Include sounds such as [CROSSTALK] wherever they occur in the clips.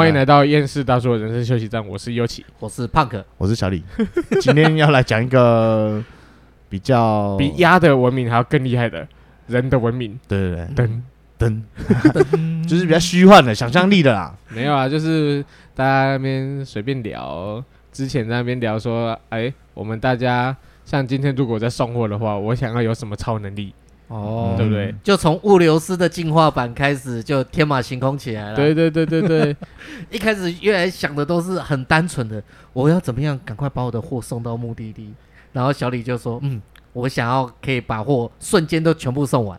好，欢迎来到厌世大叔的人生休息站，我是优奇，我是胖哥，我是小李，[LAUGHS] 今天要来讲一个比较比鸭的文明还要更厉害的人的文明，对对对，噔噔，[LAUGHS] 就是比较虚幻的想象力的啦，没有啊，就是大家那边随便聊，之前在那边聊说，哎，我们大家像今天如果在送货的话，我想要有什么超能力？哦，对不对？就从物流师的进化版开始，就天马行空起来了。对对对对对，[LAUGHS] 一开始原来想的都是很单纯的，我要怎么样赶快把我的货送到目的地。然后小李就说：“嗯，我想要可以把货瞬间都全部送完。”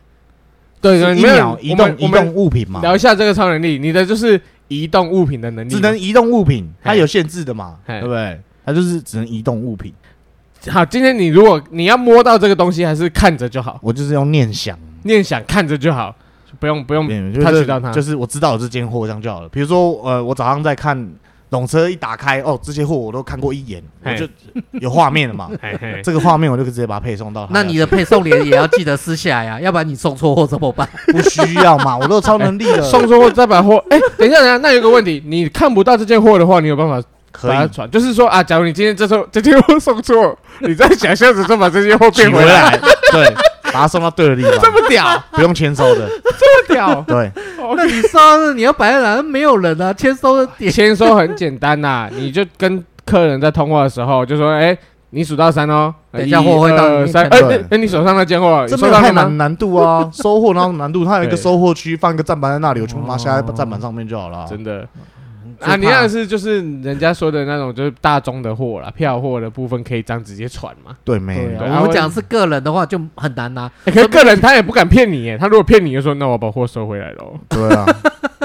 对对，一秒移动移动物品嘛。聊一下这个超能力，你的就是移动物品的能力，只能移动物品，它有限制的嘛，对不对？它就是只能移动物品。好，今天你如果你要摸到这个东西，还是看着就好。我就是用念想，念想看着就好，不用不用他知道它，就是我知道有这间货这样就好了。比如说，呃，我早上在看笼车一打开，哦，这些货我都看过一眼，我就有画面了嘛。[LAUGHS] 这个画面我就直接把它配送到。那你的配送连也要记得撕下来呀，要不然你送错货怎么办？[LAUGHS] 不需要嘛，我都有超能力了。[LAUGHS] 送错货再把货，哎，等一下等一下，那有个问题，你看不到这件货的话，你有办法？可以。传，就是说啊，假如你今天这时候这件货送错，你在想象着就把这件货变回来，[LAUGHS] 对，把它送到对的地方，这么屌，不用签收的，这么屌，对。那你收，你要摆在哪？没有人啊，签收的点，签收很简单呐，[LAUGHS] 你就跟客人在通话的时候就说，哎，你数到三哦，等一下货会到三，哎，哎，你手上那件货，这没有太难难度啊，收货那种难度，它有一个收货区，放一个站板在那里，我全部拿下在站板上面就好了，真的。啊，你那是就是人家说的那种，就是大宗的货啦，票货的部分可以这样直接传嘛？对，没有。我们讲是个人的话就很难拿。[LAUGHS] 可是个人他也不敢骗你耶，他如果骗你就说，那我把货收回来喽。对啊，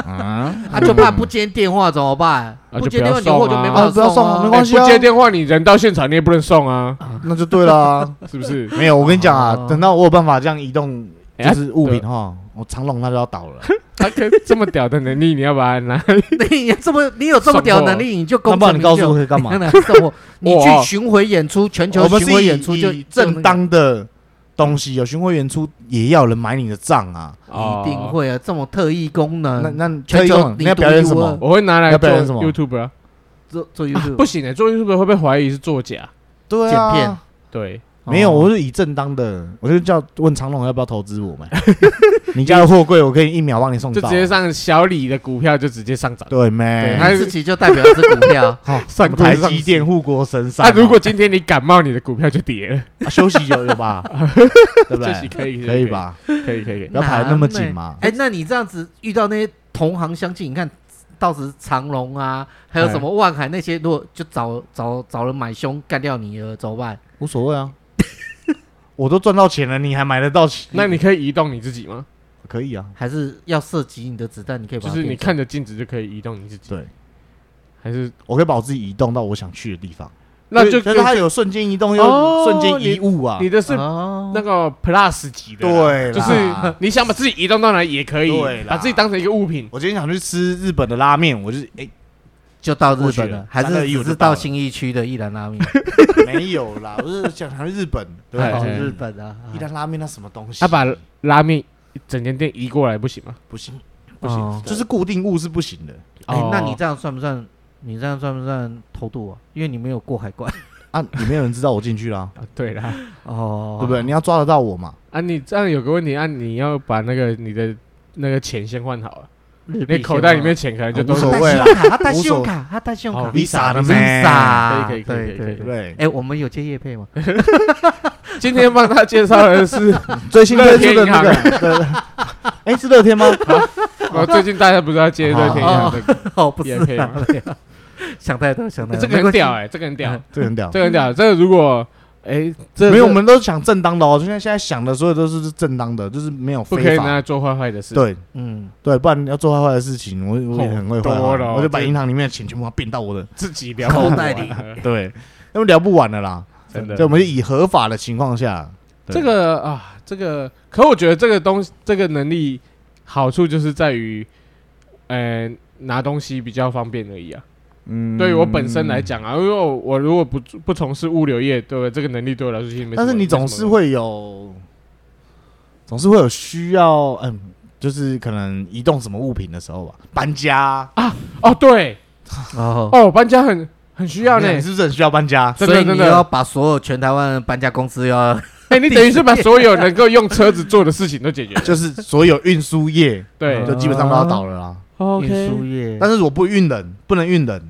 啊，他 [LAUGHS] 就怕不接电话怎么办？不接电话你货就没办法送啊，没关系。不接电话你人到现场你也不能送啊，那就对了，[LAUGHS] 是不是？没有，我跟你讲啊，等到我有办法这样移动，就是物品哈，我长龙它就要倒了。[LAUGHS] 他可这么屌的能力，你要把它拿？[LAUGHS] 你这么你有这么屌能力，你就公布。你告诉我可以干嘛？[LAUGHS] 你去巡回演出，全球巡回演出就正当的东西，有巡回演出也要人买你的账啊！一定会啊，这么特异功能。那那全球你要表演什么？我会拿来做 YouTube 啊，做做 YouTube 不行的，做 YouTube 会被怀疑是作假。对啊，剪片对。没有，我是以正当的，我就叫问长龙要不要投资我们。[LAUGHS] 你家的货柜，我可以一秒帮你送到，就直接上小李的股票就直接上涨。对没？他自己就代表是股票，[LAUGHS] 上台积电护国神山。那如果今天你感冒，你的股票就跌了。[LAUGHS] 休息有有吧？对不对？休息可以，可以吧？可以可以，不要排那么紧嘛。哎，那你这样子遇到那些同行相近，你看到时长龙啊，还有什么万海那些，如果就找找找人买凶干掉你了，怎么办？无所谓啊。我都赚到钱了，你还买得到？那你可以移动你自己吗？可以啊，还是要射击你的子弹？你可以就是你看着镜子就可以移动你自己。对，还是我可以把我自己移动到我想去的地方。那就可是它有瞬间移动，又瞬间移物啊！你的是那个 Plus 级的，对，就是你想把自己移动到哪也可以，把自己当成一个物品。我今天想去吃日本的拉面，我就是哎。就到日本了，还是只是到新一区的一兰拉面？[LAUGHS] 没有啦，我是想去日本，对，日本啊，一兰拉面那什么东西？他把拉面整间店移过来不行吗？不行，不行，就是固定物是不行的。哎，那你这样算不算？你这样算不算偷渡啊？因为你没有过海关啊，也没有人知道我进去了。[LAUGHS] 对啦，哦，对不对？你要抓得到我嘛？啊，你这样有个问题啊，你要把那个你的那个钱先换好了。你口袋里面钱可能就都无所谓了。他带信用卡，他带信用卡，Visa 的，Visa，可以可以可以可以对。哎，我们有接业配吗？[LAUGHS] 今天帮他介绍的是最新推出的那个，[LAUGHS] 哎，是乐天吗？我最近大家不是要接乐天银行的哦，[LAUGHS] 不是配吗？想太多，想太多。这个很屌哎，这个很屌，这个很屌，这个很屌。这个如果。哎，没有，我们都想正当的哦。就像现在想的所有都是正当的，就是没有非法。不可以拿来做坏坏的事。对，嗯，对，不然要做坏坏的事情，我我也很会坏。我就把银行里面的钱全部变到我的 [LAUGHS] 自己口袋里。[LAUGHS] 对，那么聊不完了啦，真的。就我们以合法的情况下，这个啊，这个，可我觉得这个东西，这个能力好处就是在于，呃，拿东西比较方便而已啊。嗯，对于我本身来讲啊，因为我，如果不不从事物流业，对不对？这个能力对我来说其实没。但是你总是会有，总是会有需要，嗯，就是可能移动什么物品的时候吧，搬家。啊，哦对，[LAUGHS] 哦。哦搬家很很需要呢，你是不是很需要搬家？[LAUGHS] 所以你要把所有全台湾搬家公司要，[LAUGHS] 哎，你等于是把所有能够用车子做的事情都解决，就是所有运输业，对，就基本上都要倒了啦。运输业，但是我不运人，不能运人。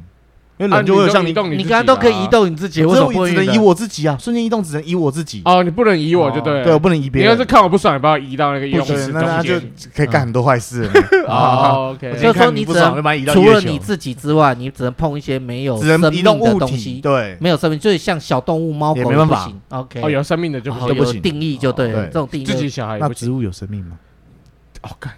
因为人就会像你，你刚刚都可以移动你自己，为什么不只能移我自己啊？瞬间移动只能移我自己。哦，你不能移我就对，对我不能移别人。你要是看我不爽，你把我移到那个移那他就可以干很多坏事。[LAUGHS] 哦，OK，就是说你只能除了你自己之外，你只能碰一些没有生命的东西，对，没有生命，就是像小动物、猫狗不行。OK，哦，有生命的就不行，定义就对，这种定义。自己小孩那植物有生命吗？哦，干，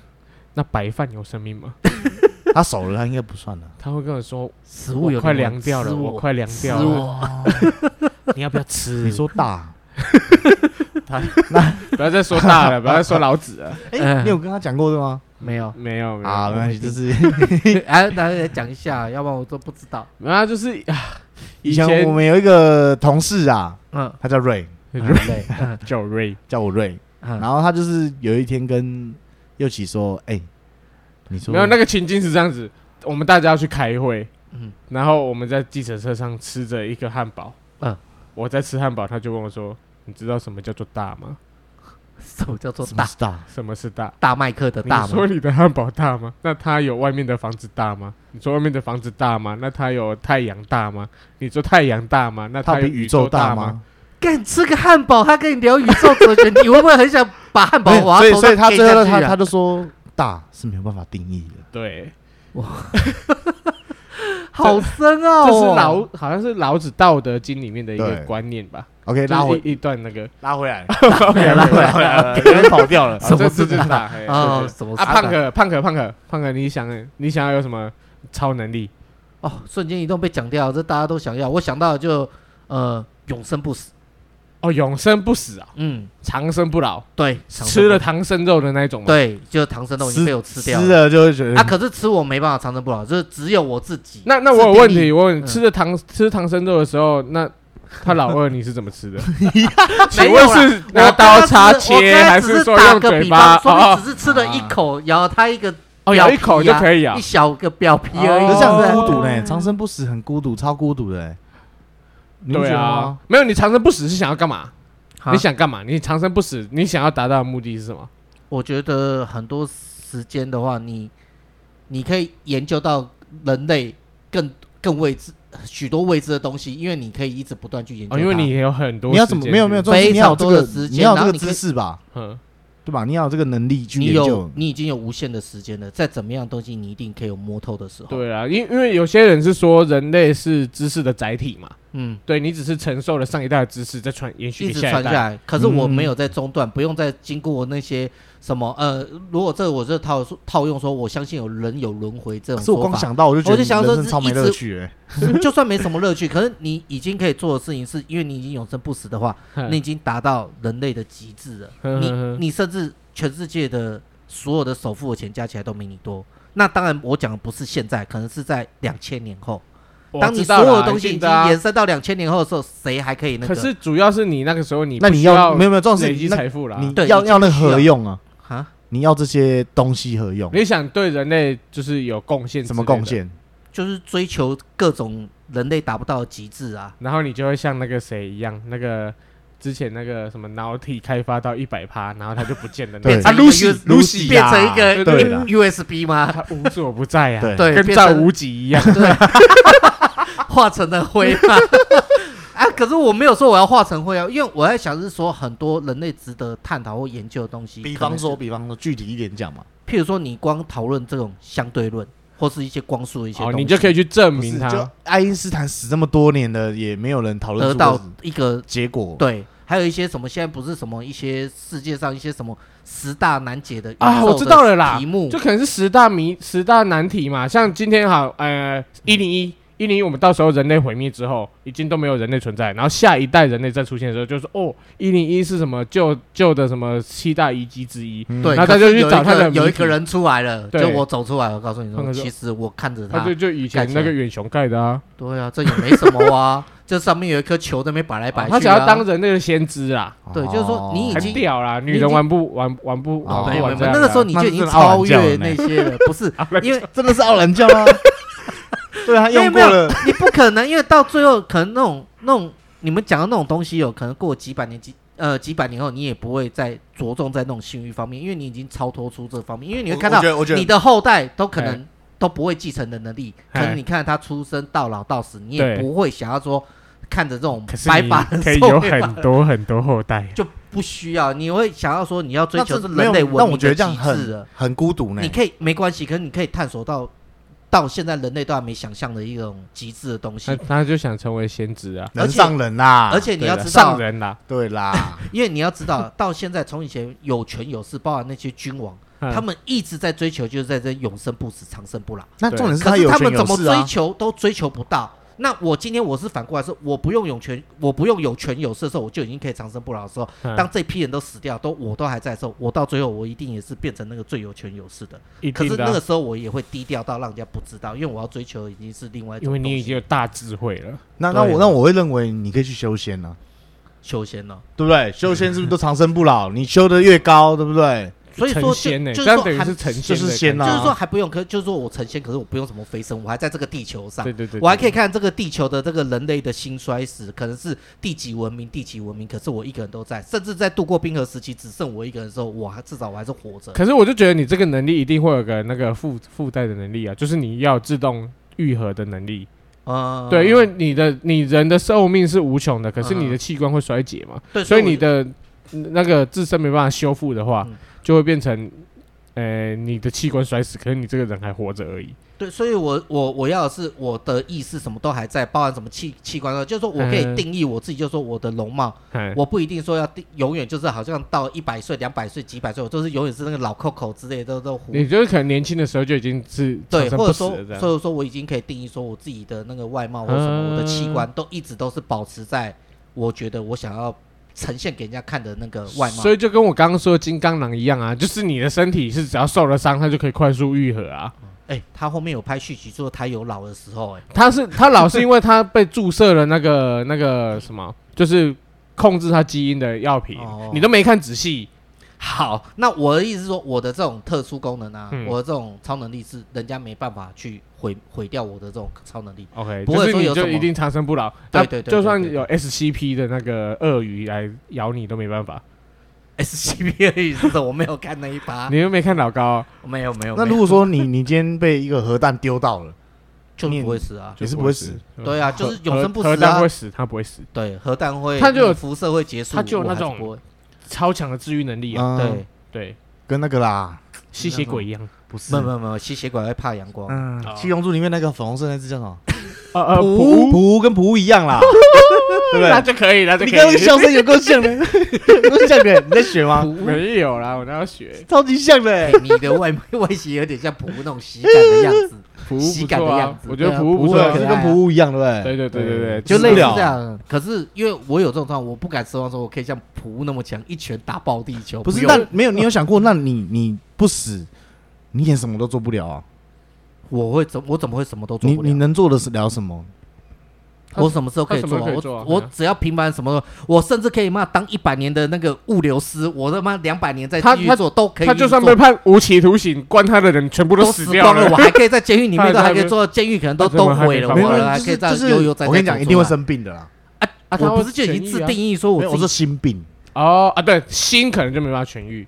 那白饭有生命吗？[LAUGHS] [LAUGHS] 他熟了，他应该不算了。他会跟我说：“食物有快凉掉了，我快凉掉了，[LAUGHS] 你要不要吃？”你说大，[LAUGHS] 他那不要再说大了，不要再说老子了。哎，你有跟他讲过的吗？没有，没有，啊，没关系，就是哎，大家来讲一下，要不然我都不知道。没有就是啊，以前我们有一个同事啊，嗯，他叫瑞，瑞叫瑞，叫我瑞。然后他就是有一天跟佑启说：“哎。”你说没有那个情境是这样子，我们大家要去开会，嗯，然后我们在计程车上吃着一个汉堡，嗯，我在吃汉堡，他就问我说：“你知道什么叫做大吗？”什么叫做大？大？什么是大？大麦克的大吗？你说你的汉堡大吗？那它有外面的房子大吗？你说外面的房子大吗？那它有太阳大吗？你说太阳大吗？那他有宇宙大吗？干吃个汉堡，他跟你聊宇宙哲学，[LAUGHS] 你会不会很想把汉堡划所以，所以他最后他他就说。大是没有办法定义的，对，哇，[LAUGHS] 好深哦！这是老，好像是老子《道德经》里面的一个观念吧？OK，拉回一段那个，拉回来，OK，[LAUGHS] 拉回来，回来，跑掉了，什么是大？啊，什么啊？胖可，胖可，胖可，胖可，你想，你想要有什么超能力？哦，瞬间移动被讲掉，这大家都想要。我想到就呃，永生不死。哦，永生不死啊！嗯，长生不老。对，吃了唐僧肉的那种吗？对，就是唐僧肉已经被我吃掉了。吃了就会觉得啊，可是吃我没办法长生不老，就是只有我自己。那那我有问题，我问你，吃了唐吃唐僧肉的时候，那他老二你是怎么吃的？[LAUGHS] [LAUGHS] 请问是拿刀叉切，还是说用嘴巴？说你只是吃了一口，咬他一个哦，咬一口就可以咬一小个表皮而已。这样很孤独呢，长生不死很孤独，超孤独的。对啊，没有你长生不死是想要干嘛？你想干嘛？你长生不死，你想要达到的目的是什么？我觉得很多时间的话，你你可以研究到人类更更未知许多未知的东西，因为你可以一直不断去研究。因为你也有很多，你要怎么没有没有非常多的时间，你要这个知识吧？嗯。对吧？你要有这个能力去研究。你有，你已经有无限的时间了。再怎么样东西，你一定可以有摸透的时候。对啊，因因为有些人是说人类是知识的载体嘛。嗯，对，你只是承受了上一代的知识，再传延续一直传下来。可是我没有在中断，不用再经过那些什么呃，如果这我这套套用说，我相信有人有轮回这种。是我光想到我就觉得人生超没乐趣哎。[LAUGHS] 就算没什么乐趣，可是你已经可以做的事情是，因为你已经永生不死的话，你已经达到人类的极致了。你你甚至。全世界的所有的首富的钱加起来都没你多。那当然，我讲的不是现在，可能是在两千年后。当你所有的东西已经延伸到两千年后的时候，谁还可以那个？可是主要是你那个时候，你那你要没有没有，重视累积财富了。你要要那何用啊？啊？你要这些东西何用？你想对人类就是有贡献？什么贡献？就是追求各种人类达不到的极致啊。然后你就会像那个谁一样，那个。之前那个什么脑体开发到一百趴，然后他就不见了。变成 Lucy，Lucy 变成一个 USB 吗？他无所不在啊，对，跟赵无极一样，对，化成了灰嘛。[LAUGHS] [LAUGHS] [LAUGHS] 啊，可是我没有说我要化成灰啊，因为我在想是说很多人类值得探讨或研究的东西。比方说，比方说，具体一点讲嘛。譬如说，你光讨论这种相对论。或是一些光速的一些东西，你就可以去证明它。就爱因斯坦死这么多年了，也没有人讨论得到一个结果。对，还有一些什么，现在不是什么一些世界上一些什么十大难解的啊，我知道了啦。题目就可能是十大谜、十大难题嘛。像今天好，呃，一零一一零一我们到时候人类毁灭之后，已经都没有人类存在，然后下一代人类再出现的时候，就是哦，一零一是什么旧旧的什么七大遗迹之一，对，然后他就去找他的有一个人出来了，就我走出来，我告诉你说，其实我看着他，就就以前那个远雄盖的啊，对啊，这也没什么啊，[LAUGHS] 这上面有一颗球在那边摆来摆去，他想要当人类的先知啊，对，就是说你已经屌了，女人玩不玩玩不玩不玩，那个时候你就已经超越那些了，[LAUGHS] 不是，[LAUGHS] 因为真的是傲人教啊。[LAUGHS] 对啊，用过了，你不可能，因为到最后可能那种那种你们讲的那种东西，有可能过几百年几呃几百年后，你也不会再着重在那种性欲方面，因为你已经超脱出这方面，因为你会看到你的后代都可能都不会继承的能力，可能你看他出生到老到死，你也不会想要说看着这种白发可以有很多很多后代，就不需要，你会想要说你要追求是人类文明的极致，很孤独呢。你可以没关系，可是你可以探索到。到现在，人类都还没想象的一种极致的东西。他他就想成为先知啊，能上人呐！而且你要知道，上人呐，对啦。[LAUGHS] 因为你要知道，到现在从以前有权有势，包含那些君王，[LAUGHS] 他们一直在追求，就是在这永生不死、长生不老。那重点是，可是他们怎么追求都追求不到。那我今天我是反过来说，我不用有权，我不用有权有势的时候，我就已经可以长生不老的时候，当这批人都死掉，都我都还在的时候，我到最后我一定也是变成那个最有权有势的。的可是那个时候我也会低调到让人家不知道，因为我要追求已经是另外一种。因为你已经有大智慧了。那那我那我会认为你可以去修仙呢、啊，修仙呢、啊，对不对？修仙是不是都长生不老？你修的越高，对不对？所以说，就就是说，是成仙，就是仙就是说还不用，可就是说我成仙，可是我不用什么飞升，我还在这个地球上，对对对，我还可以看这个地球的这个人类的兴衰史，可能是第几文明，第几文明，可是我一个人都在，甚至在度过冰河时期，只剩我一个人的时候，我还至少我还是活着。可是我就觉得你这个能力一定会有个那个附附带的能力啊，就是你要自动愈合的能力啊，对，因为你的你人的寿命是无穷的，可是你的器官会衰竭嘛，对，所以你的那个自身没办法修复的话，就会变成。呃，你的器官摔死，可是你这个人还活着而已。对，所以我我我要的是我的意识什么都还在，包含什么器器官，就是说我可以定义我自己，就是说我的容貌，嗯、我不一定说要定永远就是好像到一百岁、两百岁、几百岁，我就是永远是那个老 Coco 之类的都都活。你就是可能年轻的时候就已经是对，或者说，所以说我已经可以定义说我自己的那个外貌或什么，嗯、我的器官都一直都是保持在我觉得我想要。呈现给人家看的那个外貌，所以就跟我刚刚说的金刚狼一样啊，[LAUGHS] 就是你的身体是只要受了伤，它就可以快速愈合啊。哎、欸，他后面有拍续集，说他有老的时候、欸，哎，他是他老是因为他被注射了那个那个什么，就是控制他基因的药品，哦、你都没看仔细。好，那我的意思是说，我的这种特殊功能啊，嗯、我的这种超能力是人家没办法去毁毁掉我的这种超能力。OK，不会说有就一定长生不老。对对对，就算有 SCP 的那个鳄鱼来咬你都没办法。SCP [LAUGHS] 鳄鱼是什么？我没有看那一趴。你又没看老高、啊？没有没有。那如果说你你今天被一个核弹丢到了，[LAUGHS] 就不会死啊？也是不会死。对啊，就是永生不死、啊。核弹会死，他不会死。对，核弹会，它就有辐射会结束，它就有那种。超强的治愈能力啊！对对，跟那个啦，吸血鬼一样，不是？没有没有没有，吸血鬼会怕阳光。嗯，七龙珠里面那个粉红色那只叫什么？呃呃，普普跟普一样啦，[LAUGHS] 对不对？那就可以了。你刚刚笑声有够像的，[LAUGHS] 够像的。你在学吗？[LAUGHS] 没有啦，我那要学。超级像的，你的外外形有点像普那种喜感的样子。普喜感的样子，我觉得普不错，可是跟普乌一样，对不对？对对对对对，就类似这样。可是因为我有这种状况，我不敢奢望说我可以像普乌那么强，一拳打爆地球。不是，那没有，你有想过，那你你不死，你也什么都做不了啊？我会怎，我怎么会什么都做不了？你你能做的是聊什么？我什么时候可以做？我我只要平凡什么，我甚至可以骂当一百年的那个物流师，我他妈两百年再继续做都可以。他就算被判无期徒刑，关他的人全部都死掉了，我还可以在监狱里面 [LAUGHS] 都还可以做，监狱可能都都毁了，我还可以再悠悠在。我跟你讲，一定会生病的啦。啊啊！我不是就已经自定义说我是心病哦啊，对，心可能就没办法痊愈，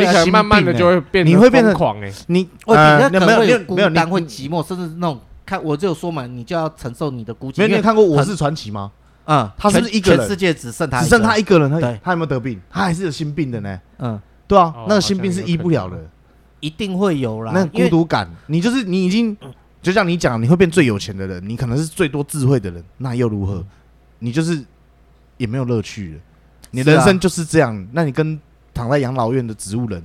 对，可能慢慢的就会变，你会变成狂哎，你呃没有没有没有，你会寂寞，甚至那种。看，我就说嘛，你就要承受你的孤寂。没有，你有看过《我是传奇》吗？嗯，他是不是一个人，全世界只剩他，只剩他一个人。他他有没有得病？他还是有心病的呢。嗯，对啊，那个心病是医不了的，一定会有啦。那孤独感，你就是你已经，就像你讲，你会变最有钱的人，你可能是最多智慧的人，那又如何？你就是也没有乐趣了。你人生就是这样，那你跟躺在养老院的植物人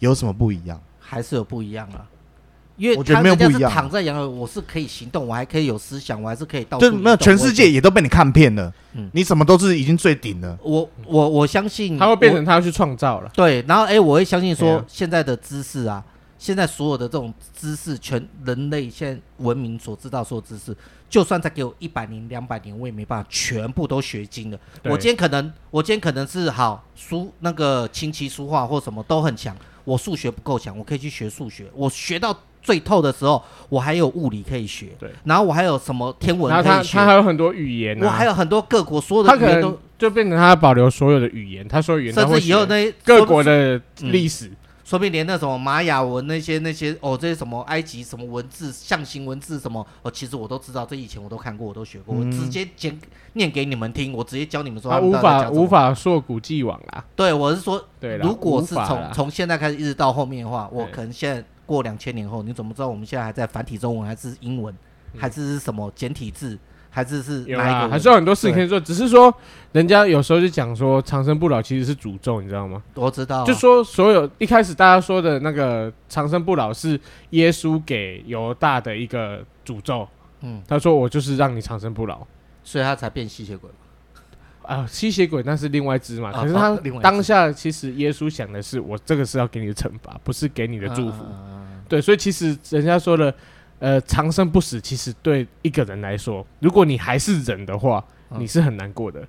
有什么不一样？还是有不一样啊。因为我觉得没有不一样。躺在养老，我是可以行动，我还可以有思想，我还是可以到处。就没有全世界也都被你看遍了，嗯，你什么都是已经最顶了。我我我相信他会变成他要去创造了。对，然后哎，我会相信说现在的知识啊，现在所有的这种知识，全人类现在文明所知道所有知识，就算再给我一百年、两百年，我也没办法全部都学精了。我今天可能，我今天可能是好书那个琴棋书画或什么都很强，我数学不够强，我可以去学数学，我学到。最透的时候，我还有物理可以学，对，然后我还有什么天文可以学，他他还有很多语言、啊，我还有很多各国所有的语言都就变成他保留所有的语言，他说语言，甚至以后那些各国的历史，嗯、说不定连那什么玛雅文那些那些哦，这些什么埃及什么文字象形文字什么哦，其实我都知道，这以前我都看过，我都学过，嗯、我直接讲念给你们听，我直接教你们说他，他无法无法溯古既往啦。对，我是说，对，如果是从从现在开始一直到后面的话，我可能现在。过两千年后，你怎么知道我们现在还在繁体中文，还是英文，嗯、还是什么简体字，还是是哪一个？还是有很多事情可以做。只是说，人家有时候就讲说长生不老其实是诅咒，你知道吗？我知道、啊。就说所有一开始大家说的那个长生不老是耶稣给犹大的一个诅咒。嗯，他说我就是让你长生不老，所以他才变吸血鬼。啊，吸血鬼那是另外一只嘛？可是他当下其实耶稣想的是，我这个是要给你的惩罚，不是给你的祝福。对，所以其实人家说的，呃，长生不死，其实对一个人来说，如果你还是人的话，你是很难过的。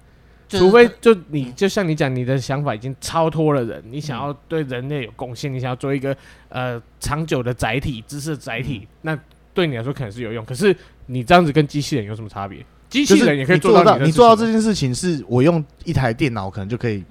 除非就你就像你讲，你的想法已经超脱了人，你想要对人类有贡献，你想要做一个呃长久的载体、知识载体，那对你来说可能是有用。可是你这样子跟机器人有什么差别？机器人也可以做到，你做到这件事情是我用一台电脑可能就可以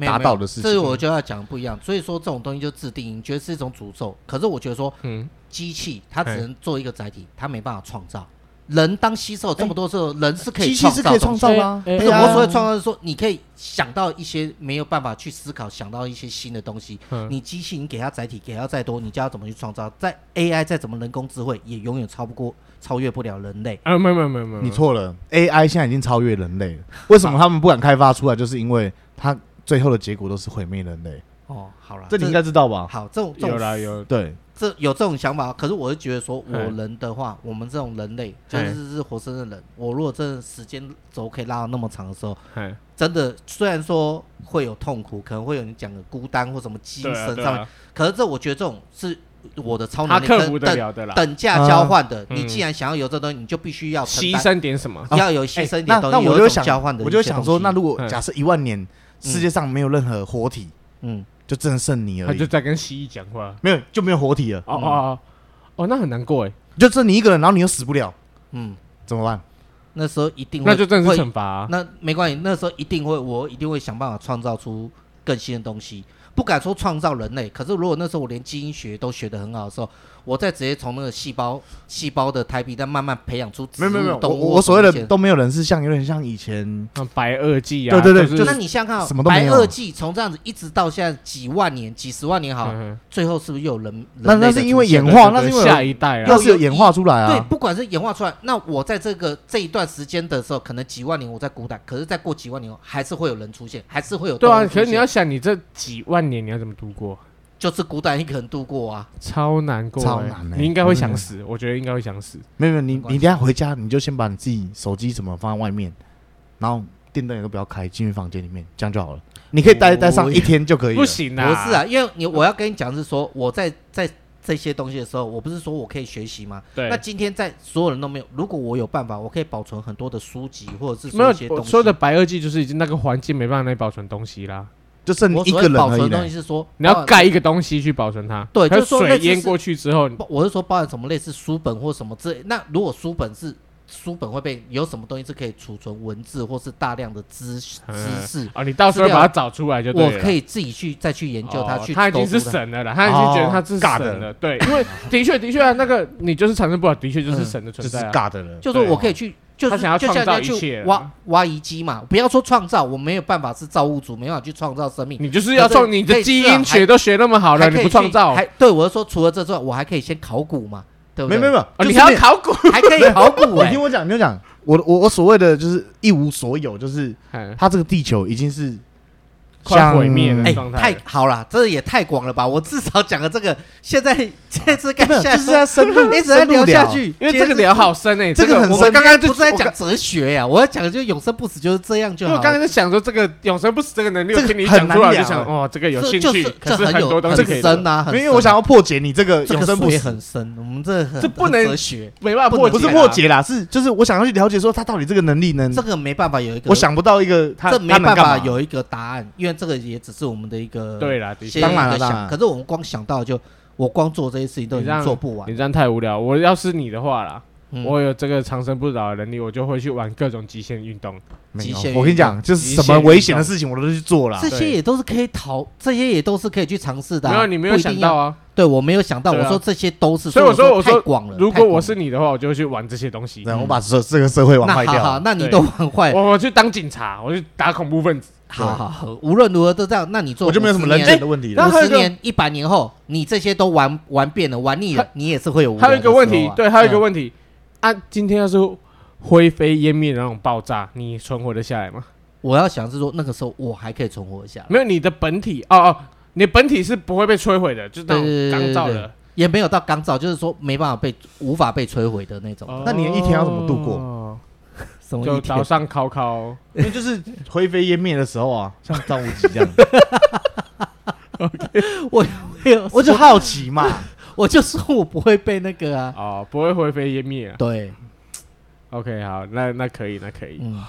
达到的事情。所以我就要讲不一样。所以说这种东西就自定，你觉得是一种诅咒。可是我觉得说，嗯，机器它只能做一个载体，它没办法创造。人当吸收这么多时候，人是可以创造，机器是可以创造吗？不是，我所谓创造是说，你可以想到一些没有办法去思考，想到一些新的东西。你机器你给它载体，给它再多，你叫它怎么去创造？在 AI 再怎么人工智慧，也永远超不过。超越不了人类啊！没有没有没有没有，你错了。AI 现在已经超越人类了。为什么他们不敢开发出来？就是因为它最后的结果都是毁灭人类。哦，好了，这你应该知道吧？好，这种有啦有对，这有这种想法。可是我是觉得说，我人的话，我们这种人类就是是活生生的人。我如果真的时间轴可以拉到那么长的时候，真的虽然说会有痛苦，可能会有你讲的孤单或什么精神上面，可是这我觉得这种是。我的超能力等等价交换的，你既然想要有这东西，你就必须要牺牲点什么，要有牺牲点东西。那我就想交换的，我就想说，那如果假设一万年世界上没有任何活体，嗯，就只剩你而已。他就在跟蜥蜴讲话，没有就没有活体了。哦哦哦，哦那很难过哎，就剩你一个人，然后你又死不了，嗯，怎么办？那时候一定那就真的是惩罚。那没关系，那时候一定会，我一定会想办法创造出更新的东西。不敢说创造人类，可是如果那时候我连基因学都学得很好的时候，我再直接从那个细胞细胞的胎壁再慢慢培养出植物没有没有，我我所谓的都没有人是像有点像以前白垩纪啊，对对对，就是、那你想想看，什么都没有，白垩纪从这样子一直到现在几万年、几十万年好，好，最后是不是又有人？那那是因为演化，那是因为下一代啊，要是有演化出来啊。对，不管是演化出来，那我在这个这一段时间的时候，可能几万年我在孤单，可是再过几万年后，还是会有人出现，还是会有。对啊，可是你要想，你这几万年你要怎么度过？就是孤单一个人度过啊，超难过，超难的。你应该会想死，我觉得应该会想死。没有没有，你你等下回家，你就先把你自己手机什么放在外面，然后电灯也都不要开，进去房间里面，这样就好了。你可以待待上一天就可以。不行啊，不是啊，因为你我要跟你讲是说，我在在这些东西的时候，我不是说我可以学习吗？对。那今天在所有人都没有，如果我有办法，我可以保存很多的书籍或者是说一些东西。我说的白垩纪就是已经那个环境没办法来保存东西啦。就剩你一个人保存的东西是说，你要盖一个东西去保存它。对，就是说水淹过去之后，我是说包含什么类似书本或什么之类。那如果书本是书本会被有什么东西是可以储存文字或是大量的知知识啊？你到时候把它找出来就对了。我可以自己去再去研究它。去他已经是神了啦，他已经觉得他是神了。对，因为的确的确啊，那个你就是产生不了，的确就是神的存在。尬的了，就是我可以去。就是想要创造一切，挖挖遗迹嘛，不要说创造，我没有办法是造物主，没办法去创造生命。你就是要创，你的基因学都学那么好了，你不创造？还对我是说，除了这之外，我还可以先考古嘛，对不对？没有 [LAUGHS] 没有，你还要考古，还可以考古。你听我讲，你听我讲，我我我所谓的就是一无所有，就是他这个地球已经是快毁灭的状态。太好了，这也太广了吧！我至少讲了这个，现在 [LAUGHS] 这次干下就是要深入，一直在聊下去，因为这个聊好深诶，这个很深。我刚刚就是在讲哲学呀，我要讲的就是永生不死就是这样就好。我刚刚在想说这个永生不死这个能力，我听你讲出来就想，哦，这个有兴趣，可是很多东西很深啊，因为我想要破解你这个永生不死很深，我们这这不能哲学没办法破，不是破解啦，是就是我想要去了解说他到底这个能力能，这个没办法有一个，我想不到一个，这没办法有一个答案，因为这个也只是我们的一个对啦，当然了，可是我们光想到就我光做这些事情都已经做不完，你这样太无聊。我要是你的话啦。我有这个长生不老的能力，我就会去玩各种极限运动。极限，我跟你讲，就是什么危险的事情，我都去做了。这些也都是可以逃，这些也都是可以去尝试的。没有，你没有想到啊？对，我没有想到。我说这些都是，所以我说，我说太广了。如果我是你的话，我就会去玩这些东西。我把这这个社会玩坏掉。好，那你都玩坏。我我去当警察，我去打恐怖分子。好好好，无论如何都这样。那你做，我就没有什么人权的问题了。五十年、一百年后，你这些都玩玩遍了，玩腻了，你也是会有。还有一个问题，对，还有一个问题。啊，今天要是灰飞烟灭的那种爆炸，你存活得下来吗？我要想是说，那个时候我还可以存活下来。没有，你的本体哦哦，你的本体是不会被摧毁的，就是那种干燥的，也没有到干燥，就是说没办法被无法被摧毁的那种。那你一天要怎么度过？什么？就早上烤烤，[LAUGHS] 因为就是灰飞烟灭的时候啊，[LAUGHS] 像张无忌这样。我我就好奇嘛。[LAUGHS] 我就说我不会被那个啊，哦，不会灰飞烟灭啊。对，OK，好，那那可以，那可以。嗯，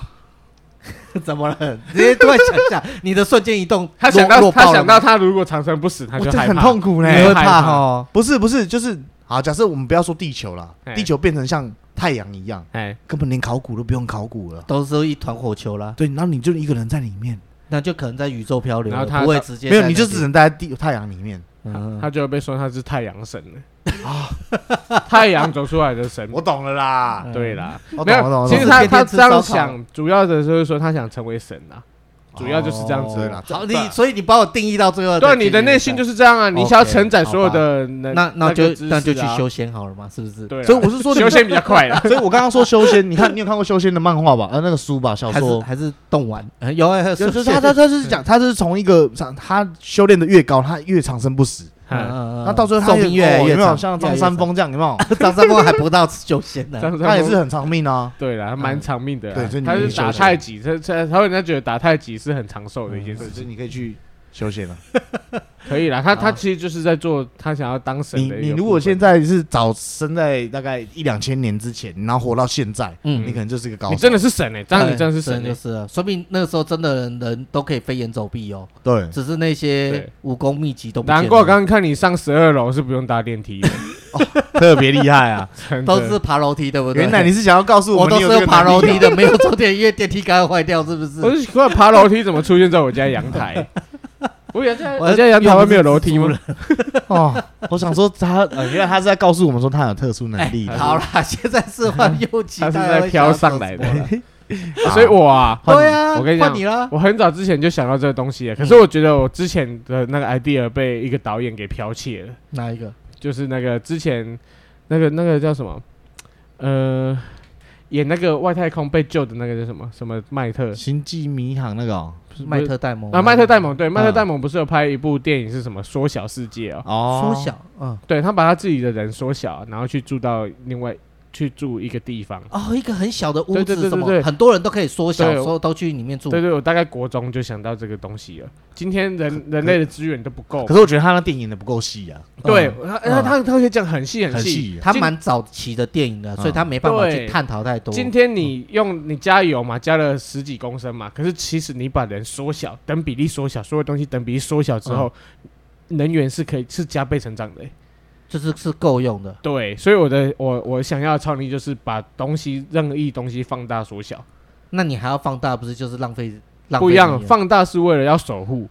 怎么了？直接突然想一下，你的瞬间移动，他想到他想到他如果长生不死，他就很痛苦呢，会怕哈。不是不是，就是好，假设我们不要说地球了，地球变成像太阳一样，哎，根本连考古都不用考古了，都是一团火球了。对，然后你就一个人在里面，那就可能在宇宙漂流，然后他不会直接没有，你就只能待在地太阳里面。嗯，他就会被说他是太阳神了。啊，[LAUGHS] 太阳走出来的神，我懂了啦，对啦，没有，其实他他这样想，主要的就是说他想成为神啊，主要就是这样子啦。好，你所以你把我定义到最后，对，你的内心就是这样啊，你想要承载所有的，那那就那就去修仙好了嘛，是不是？对，所以我是说修仙比较快了。所以我刚刚说修仙，你看你有看过修仙的漫画吧？呃，那个书吧，小说还是动玩？有啊，就是他他他是讲，他是从一个他修炼的越高，他越长生不死。嗯，那到最后寿命越来越长，像张三丰这样，有没有？[LAUGHS] 张三丰还不到九仙呢，[LAUGHS] 他也是很长命啊。[LAUGHS] 对啦，他蛮长命的。对，他是打太极，他他他人家觉得打太极是很长寿的一件事，所以你可以去修仙了。[LAUGHS] 可以啦，他他其实就是在做他想要当神的。你你如果现在是早生在大概一两千年之前，然后活到现在，嗯，你可能就是一个高手。你真的是神哎，这样你真的是神就是了，说明那个时候真的人人都可以飞檐走壁哦。对，只是那些武功秘籍都不。难怪我刚刚看你上十二楼是不用搭电梯的，[LAUGHS] 特别厉害啊，[LAUGHS] 都是爬楼梯对不对？原来你是想要告诉我，我都是用爬楼梯的，没有坐电梯，因为电梯刚刚坏掉，是不是？我是奇怪爬楼梯怎么出现在我家阳台？我家我在阳台外面有楼梯吗？哦，[LAUGHS] 我想说他，原来他是在告诉我们说他有特殊能力。好啦，[LAUGHS] 现在是换右击，[LAUGHS] 他是在飘上来的。所以我啊，对啊，我跟你讲，我很早之前就想到这个东西了。可是我觉得我之前的那个 idea 被一个导演给剽窃了。哪一个？就是那个之前那个那个叫什么？呃。演那个外太空被救的那个叫什么？什么麦特？星际迷航那个哦？麦特戴蒙啊，麦特戴蒙对，麦特戴蒙不是有拍一部电影是什么缩小世界哦，缩小嗯，对他把他自己的人缩小，然后去住到另外。去住一个地方哦，一个很小的屋子，什么很多人都可以缩小，说都去里面住。对对，我大概国中就想到这个东西了。今天人人类的资源都不够，可是我觉得他那电影的不够细啊。对，他他他可以讲很细很细，他蛮早期的电影的，所以他没办法去探讨太多。今天你用你加油嘛，加了十几公升嘛，可是其实你把人缩小，等比例缩小，所有东西等比例缩小之后，能源是可以是加倍成长的。就是是够用的，对，所以我的我我想要的超能力就是把东西任意东西放大缩小。那你还要放大，不是就是浪费？不一样，放大是为了要守护，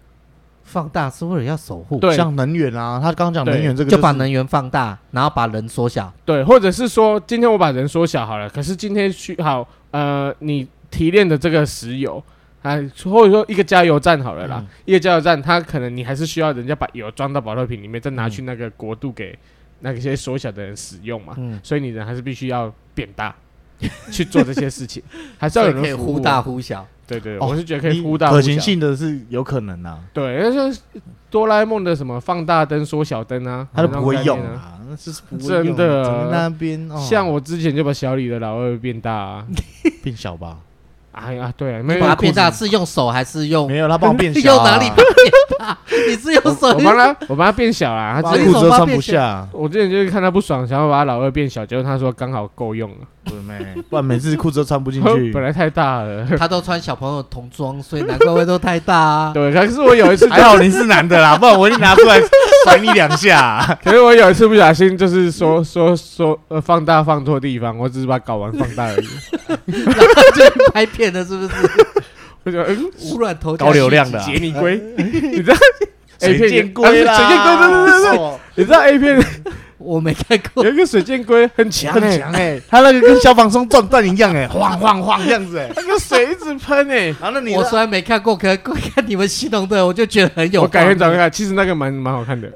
放大是为了要守护。对，像能源啊，他刚刚讲能源这个，就把能源放大，然后把人缩小。对，或者是说，今天我把人缩小好了，可是今天去好呃，你提炼的这个石油。啊，或者说一个加油站好了啦，嗯、一个加油站，它可能你还是需要人家把油装到保特瓶里面，再拿去那个国度给那些缩小的人使用嘛。嗯、所以你人还是必须要变大去做这些事情，[LAUGHS] 还是要有人可以忽大忽小。对对，我是觉得可以忽大可行性的是有可能啊。对，而且哆啦 A 梦的什么放大灯、缩小灯啊，他都不会用啊，那是真的。那边像我之前就把小李的老二变大啊，[LAUGHS] 变小吧。哎呀，对，没有把它变大是用手还是用？没有，他帮我变小。[LAUGHS] 用哪里变大？[LAUGHS] 你是用手？我帮他，我帮他变小啦。他裤子都穿不下。我之前就是看他不爽，想要把他老二变小，结果他说刚好够用了。对没？[LAUGHS] 不然每次裤子都穿不进去。[LAUGHS] 本来太大了。他都穿小朋友童装，所以难怪会都太大啊。[LAUGHS] 对，可是我有一次，还好你是男的啦，不然我一定拿出来甩你两下。可是我有一次不小心，就是说说说呃放大放错地方，我只是把睾丸放大而已。然后就拍片了，是不是？我觉得嗯，污染头高流量的杰尼龟，你知道 A 片水箭龟啦，水箭龟，对对对对，你知道 A 片？我没看过，有一个水箭龟很强很强哎，他那个跟消防栓撞断一样 [LAUGHS] 哎，晃晃晃这样子哎，那个水一直喷哎。然后你我虽然没看过，可看你们系统的，我就觉得很有。我改天找看，其实那个蛮 [LAUGHS] 蛮好看的。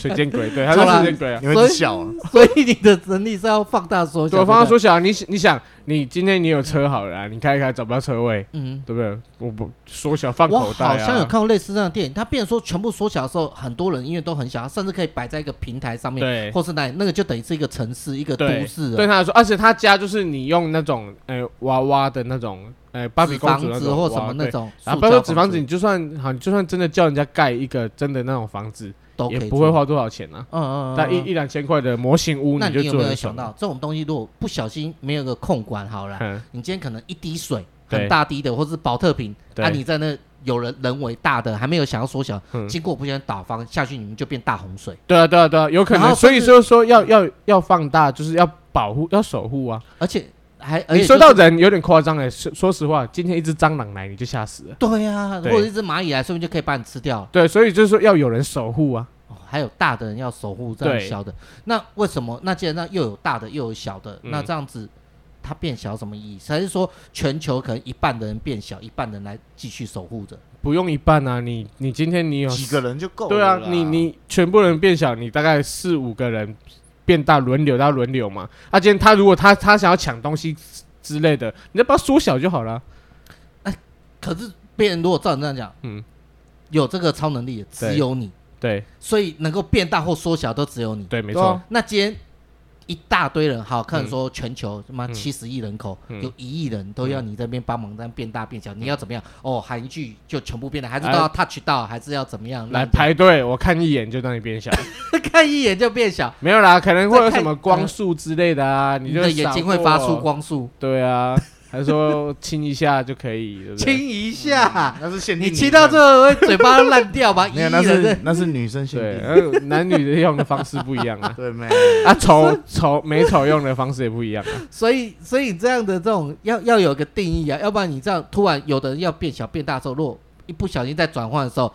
水箭龟，对，它是水箭龟啊。因为小，所以你的能力是要放大缩小。对放大缩小，你你想，你今天你有车好了，你开一开找不到车位，嗯，对不对？我不缩小放口袋啊。我好像有看过类似这样的电影，它变成说全部缩小的时候，很多人因为都很小，甚至可以摆在一个平台上面，对，或是那那个就等于是一个城市，一个都市。对他来说，而且他家就是你用那种呃娃娃的那种呃芭比公主那种或什么那种，啊，不要说纸房子，你就算好，你就算真的叫人家盖一个真的那种房子。也不会花多少钱呢，嗯嗯，但一一两千块的模型屋，那你有没有想到这种东西？如果不小心没有个控管好了，你今天可能一滴水很大滴的，或是保特瓶，啊，你在那有人人为大的还没有想要缩小，经过不小心倒方下去，你们就变大洪水。对啊对啊对啊，有可能。所以说说要要要放大，就是要保护要守护啊，而且。还你说到人有点夸张哎，说说实话，今天一只蟑螂来你就吓死了。对呀，或者一只蚂蚁来，说不定就可以把你吃掉。对，所以就是说要有人守护啊。还有大的人要守护这样小的，那为什么？那既然那又有大的又有小的，那这样子它变小什么意义？还是说全球可能一半的人变小，一半人来继续守护着？不用一半啊，你你今天你有几个人就够了。对啊，你你全部人变小，你大概四五个人变大，轮流到轮流嘛。啊，今天他如果他他想要抢东西。之类的，你就把它缩小就好了。哎，可是别人如果照你这样讲，嗯，有这个超能力的只有你，对，所以能够变大或缩小都只有你，对，没错。那今天一大堆人，好，看说全球他妈七十亿人口，有一亿人都要你这边帮忙这样变大变小，你要怎么样？哦，喊一句就全部变大，还是都要 touch 到，还是要怎么样？来排队，我看一眼就让你变小，[LAUGHS] 看一眼就变小，没有啦，可能会有什么光束之类的啊，你的眼睛会发出光束，对啊。还是说亲一下就可以，亲一下，那是限定。你亲到最后会嘴巴烂掉吧？[LAUGHS] 没有，那是那是女生限定。对，男女的用的方式不一样啊。[LAUGHS] 对没？啊，丑丑美丑用的方式也不一样啊。所以，所以这样的这种要要有个定义啊，要不然你这样突然有的人要变小变大之后，如果一不小心在转换的时候，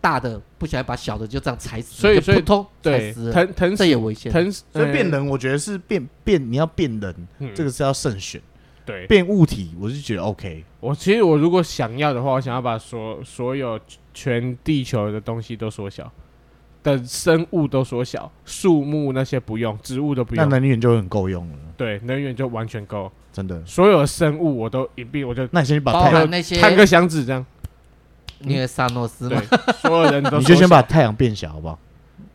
大的不小心把小的就这样踩死，所以所以通对疼疼这也危险。疼，所以变人，我觉得是变变，你要变人，这个是要慎选。对，变物体，我是觉得 OK。我其实我如果想要的话，我想要把所所有全地球的东西都缩小，的生物都缩小，树木那些不用，植物都不用，那能源就很够用了。对，能源就完全够，真的。所有的生物我都一并，我就那你先去把太阳那些摊个箱子这样。你的萨诺斯吗？所有人都，[LAUGHS] 你就先把太阳变小，好不好？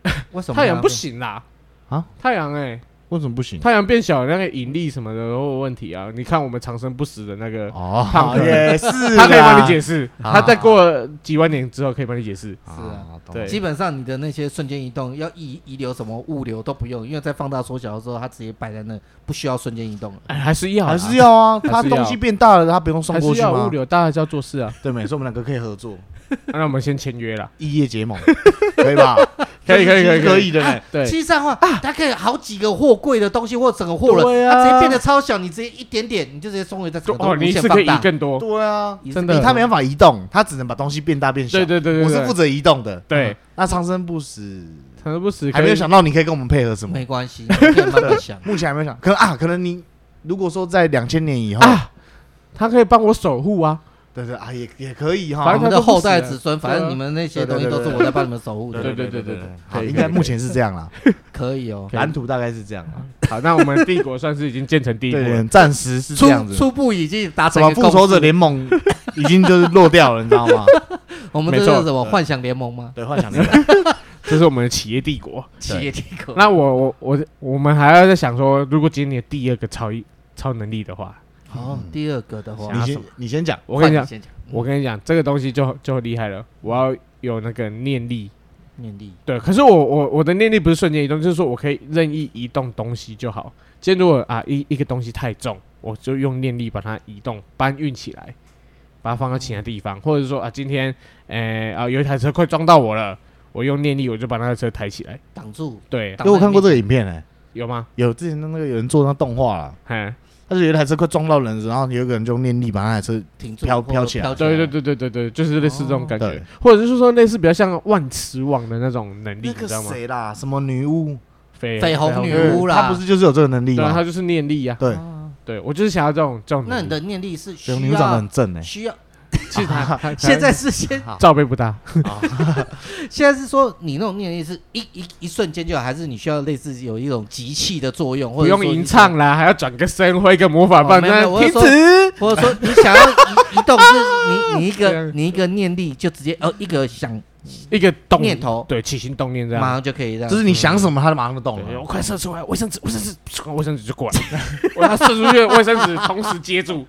[LAUGHS] 为什么太阳不行啦？啊，太阳哎。为什么不行？太阳变小，那个引力什么的都有问题啊！你看我们长生不死的那个哦，也 [LAUGHS] 是，他可以帮你解释。他再过几万年之后可以帮你解释。是啊，对，基本上你的那些瞬间移动要遗遗留什么物流都不用，因为在放大缩小的时候，它直接摆在那，不需要瞬间移动了。哎，还是要，还是要啊！它东西变大了，它不用送过去吗？物流大还是要做事啊？对，没错，我们两个可以合作。[LAUGHS] 那我们先签约了，异业结盟，[LAUGHS] 可以吧？可以可以可以可以的。对，其实这样的话啊，它可以好几个货柜的东西，或整个货轮，它直接变得超小，你直接一点点，你就直接送回在。哦，你是可以移更多。对啊，真的，它没办法移动，它只能把东西变大变小。对对对对，我是负责移动的。对，那长生不死，长生不死，还没有想到你可以跟我们配合什么？没关系，慢慢想。[LAUGHS] 目前还没有想，可能啊，可能你如果说在两千年以后，他可以帮我守护啊。对对啊，也也可以哈。反正我们的后代子孙，反正你们那些东西都是我在帮你们守护的。对对对对对，好，应该目前是这样啦。[LAUGHS] 可以哦，蓝图大概是这样啊。好，那我们帝国算是已经建成帝国，暂时是这样子。初步已经达成。复仇者联盟 [LAUGHS] 已经就是落掉了，你知道吗？[LAUGHS] 我们这是什么幻想联盟吗？对，幻想联盟。这是我们的企业帝国。企业帝国。那我我我我们还要在想说，如果今年第二个超一超能力的话。好，第二个的话，你先你先讲。我跟你讲，我跟你讲，这个东西就就厉害了。我要有那个念力，念力。对，可是我我我的念力不是瞬间移动，就是说我可以任意移动东西就好。今天如果啊一一个东西太重，我就用念力把它移动搬运起来，把它放到其他地方，或者说啊今天诶啊有一台车快撞到我了，我用念力我就把那个车抬起来挡住。对，因为我看过这个影片诶，有吗？有之前的那个有人做那动画了，嘿。但是有一台车快撞到人，然后有一个人就用念力把那台车停住，飘飘起来。对对对对对对，就是类似这种感觉，或者是说类似比较像万磁王的那种能力，你知道吗？谁啦？什么女巫？绯红女巫啦？她不是就是有这个能力吗？她就是念力呀。对对，我就是想要这种这种。那你的念力是需要？女巫长得很正诶，需要。其实他 [LAUGHS] 现在是先罩杯不大，[LAUGHS] 现在是说你那种念力是一一一瞬间就好，还是你需要类似有一种集气的作用，或者不用吟唱啦，还要转个身，挥个魔法棒，那停止，[LAUGHS] 或者说你想要移动，是你你一个你一个念力就直接呃一个想一个动念头，对，起心动念这样，马上就可以这样，就是你想什么，它就马上就动了。我快射出来，卫生纸，卫生纸，卫生纸就过来，我要射出去，卫生纸同时接住。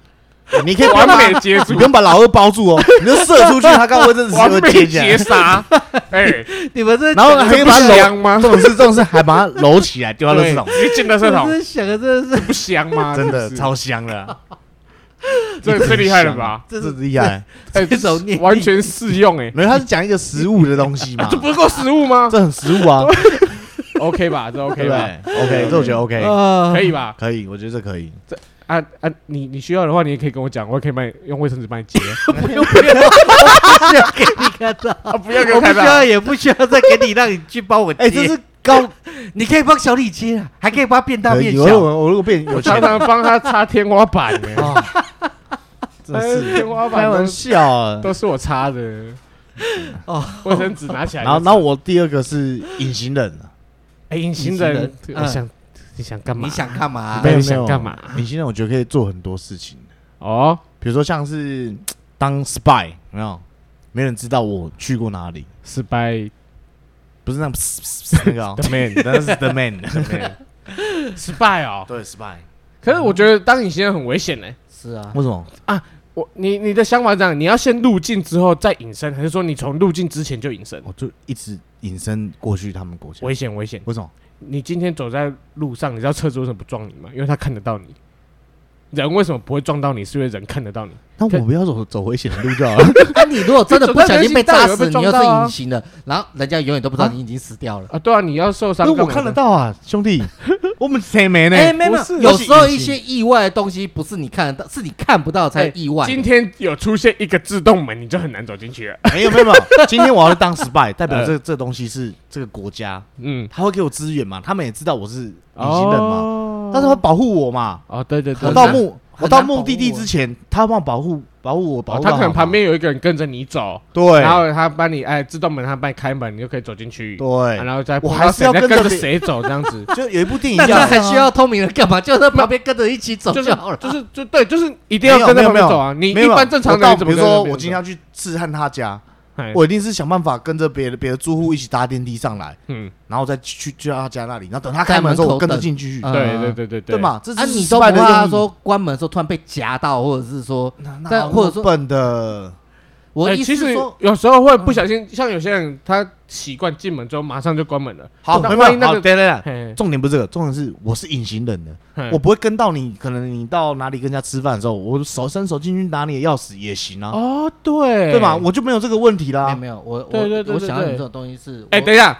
[LAUGHS] 你可以完美接住，你不用把老二包住哦，[LAUGHS] 你就射出去，他刚刚卫生纸就会接起来。绝杀！[LAUGHS] 哎，你们这然后还可以把它香吗？这种是这种是还把它搂起来丢到垃圾桶，你进垃圾桶。这想的真的是不香吗？真的超香的，这最厉害了吧？这是厉害，哎这种完全适用哎。没有，他是讲一个食物的东西嘛，这不是够食物吗？这很食物啊，OK 吧？这 OK 吧？OK，这我觉得 OK，可以吧？可以，我觉得这可以。这啊啊！你你需要的话，你也可以跟我讲，我也可以帮你用卫生纸帮你接。不 [LAUGHS] 用不用，不需要给你看到，[LAUGHS] 不要给我看到，不需要也不需要再给你，让你去帮我接。哎，这是高，[LAUGHS] 你可以帮小李接啊，还可以帮他变大变小。我我如果变，我常常帮他擦天花板呢。这是天花板，开玩笑，都是我擦的。哦，卫生纸拿起来。然后，然后我第二个是隐形人。哎，隐形人，我想。你想干嘛？你想干嘛？没有想干嘛？隐形人我觉得可以做很多事情哦，比如说像是当 spy，没有，没人知道我去过哪里。spy 不是那那个 [LAUGHS] the man，[LAUGHS] 那是 the man，spy [LAUGHS] 哦，对 spy。可是我觉得当隐形人很危险呢。是啊，为什么啊？我你你的想法是这样，你要先入境之后再隐身，还是说你从入境之前就隐身？我就一直隐身过去他们国家。危险危险，为什么？你今天走在路上，你知道车子为什么不撞你吗？因为他看得到你。人为什么不会撞到你？是因为人看得到你。那我不要走走危险的路就好了。[LAUGHS] 那你如果真的不小心被炸死，你又是隐形的，然后人家永远都不知道你已经死掉了啊！对啊，你要受伤。因为我看得到啊，兄弟，我们谁没呢？哎，没有，有时候一些意外的东西不是你看得到，是你看不到才意外。今天有出现一个自动门，你就很难走进去了。[LAUGHS] 没有没有，今天我要当 spy，代表这这东西是这个国家，嗯，他会给我资源嘛？他们也知道我是隐形人嘛？但是会保护我嘛？哦，对对对，我到目。我到目的地之前，他帮我保护保护我，保护他可能旁边有一个人跟着你走，对，然后他帮你哎自动门，他帮你开门，你就可以走进去，对，然后再我还是要跟着谁走这样子，[LAUGHS] 就有一部电影，那他还需要透明人干嘛？就在旁边跟着一起走就好了，就是就对，就是一定要跟着旁边走啊。你一般正常人怎么？比如说我今天要去试探他家。我一定是想办法跟着别的别的住户一起搭电梯上来，嗯，然后再去去到他家那里，然后等他开门的时候，我跟着进去。对对对对对，对嘛？这是你都不怕说关门的时候突然被夹到，或者是说，那或者说笨的。我其实有时候会不小心，像有些人他习惯进门之后马上就关门了。好，没关系。那个，对对对，重点不是这个，重点是我是隐形人的，我不会跟到你。可能你到哪里跟人家吃饭的时候，我手伸手进去拿你的钥匙也行啊。哦，对，对吧？我就没有这个问题啦。没有，我我我想要你这种东西是，哎，等一下，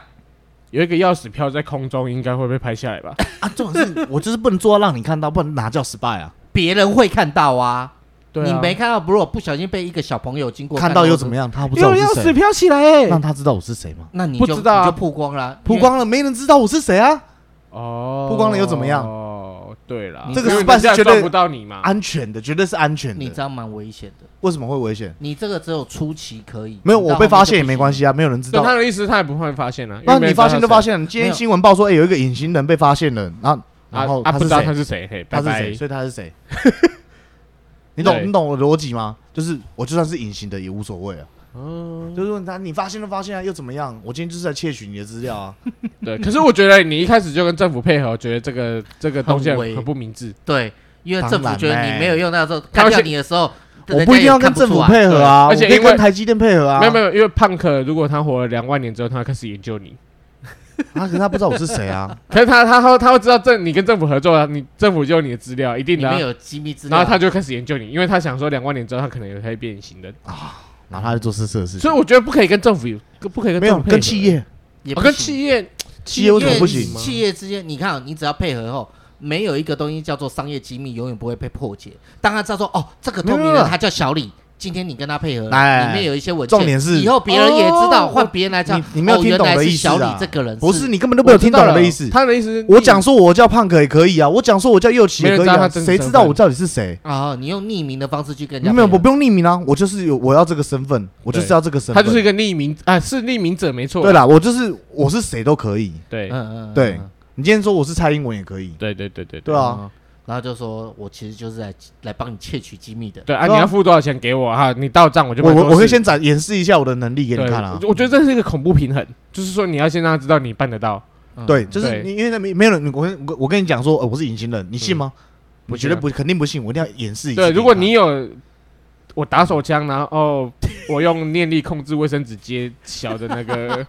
有一个钥匙飘在空中，应该会被拍下来吧？[LAUGHS] 啊，重点是我就是不能做到让你看到，不然拿叫 spy 啊？别人会看到啊。你没看到，不是我不小心被一个小朋友经过看到又怎么样？他不知道我是谁。钥匙飘起来，让他知道我是谁吗？那你就不知道，就曝光了，曝光了，没人知道我是谁啊？哦，曝光了又怎么样？哦，对了，这个是办是绝对不到你嘛，安全的，绝对是安全的。你这样蛮危险的。为什么会危险？你这个只有初期可以，没有我被发现也没关系啊，没有人知道。他的意思他也不会发现啊，那你发现就发现了。今天新闻报说，哎，有一个隐形人被发现了，然后然后他不知道他是谁，他是谁，所以他是谁？你懂你懂我的逻辑吗？就是我就算是隐形的也无所谓啊。嗯，就是问他，你发现就发现啊，又怎么样？我今天就是在窃取你的资料啊。[LAUGHS] 对，可是我觉得你一开始就跟政府配合，我觉得这个这个东西很不明智。对，因为政府觉得你没有用到时候，干掉你的时候，我不一定要跟政府配合啊，而且可以跟台积电配合啊。没有没有，因为胖克如果他活了两万年之后，他开始研究你。[LAUGHS] 啊，可是他不知道我是谁啊。[LAUGHS] 可是他他会他会知道政你跟政府合作啊，你政府就有你的资料，一定的。没有机密资料。然后他就开始研究你，因为他想说两万年之后他可能也可以变形的啊。然后他就做色色的事情，所以我觉得不可以跟政府有，不可以跟政府跟企业，也跟企业，企业为什么不行？企业之间，你看，你只要配合后，没有一个东西叫做商业机密，永远不会被破解。当他知道说，哦，这个透明人他叫小李。今天你跟他配合，里面有一些文件，重点是以后别人也知道，换别人来讲，你没有听懂的意思。小李这个人不是你根本都没有听懂我的意思。他的意思，我讲说我叫胖可也可以啊，我讲说我叫右奇也可以啊，谁知道我到底是谁啊？你用匿名的方式去跟人家，没有，我不用匿名啊，我就是有我要这个身份，我就是要这个身份。他就是一个匿名啊，是匿名者没错。对啦，我就是我是谁都可以。对，嗯嗯，对你今天说我是蔡英文也可以。对对对对对啊。然后就说，我其实就是来来帮你窃取机密的。对啊，你要付多少钱给我哈？你到账我就。我我我会先展演示一下我的能力给你看啊。我觉得这是一个恐怖平衡，就是说你要先让他知道你办得到。对，就是你因为那没没有人，我我我跟你讲说，我是隐形人，你信吗？我绝对不肯定不信，我一定要演示一下。对，如果你有我打手枪，然后我用念力控制卫生纸接小的那个。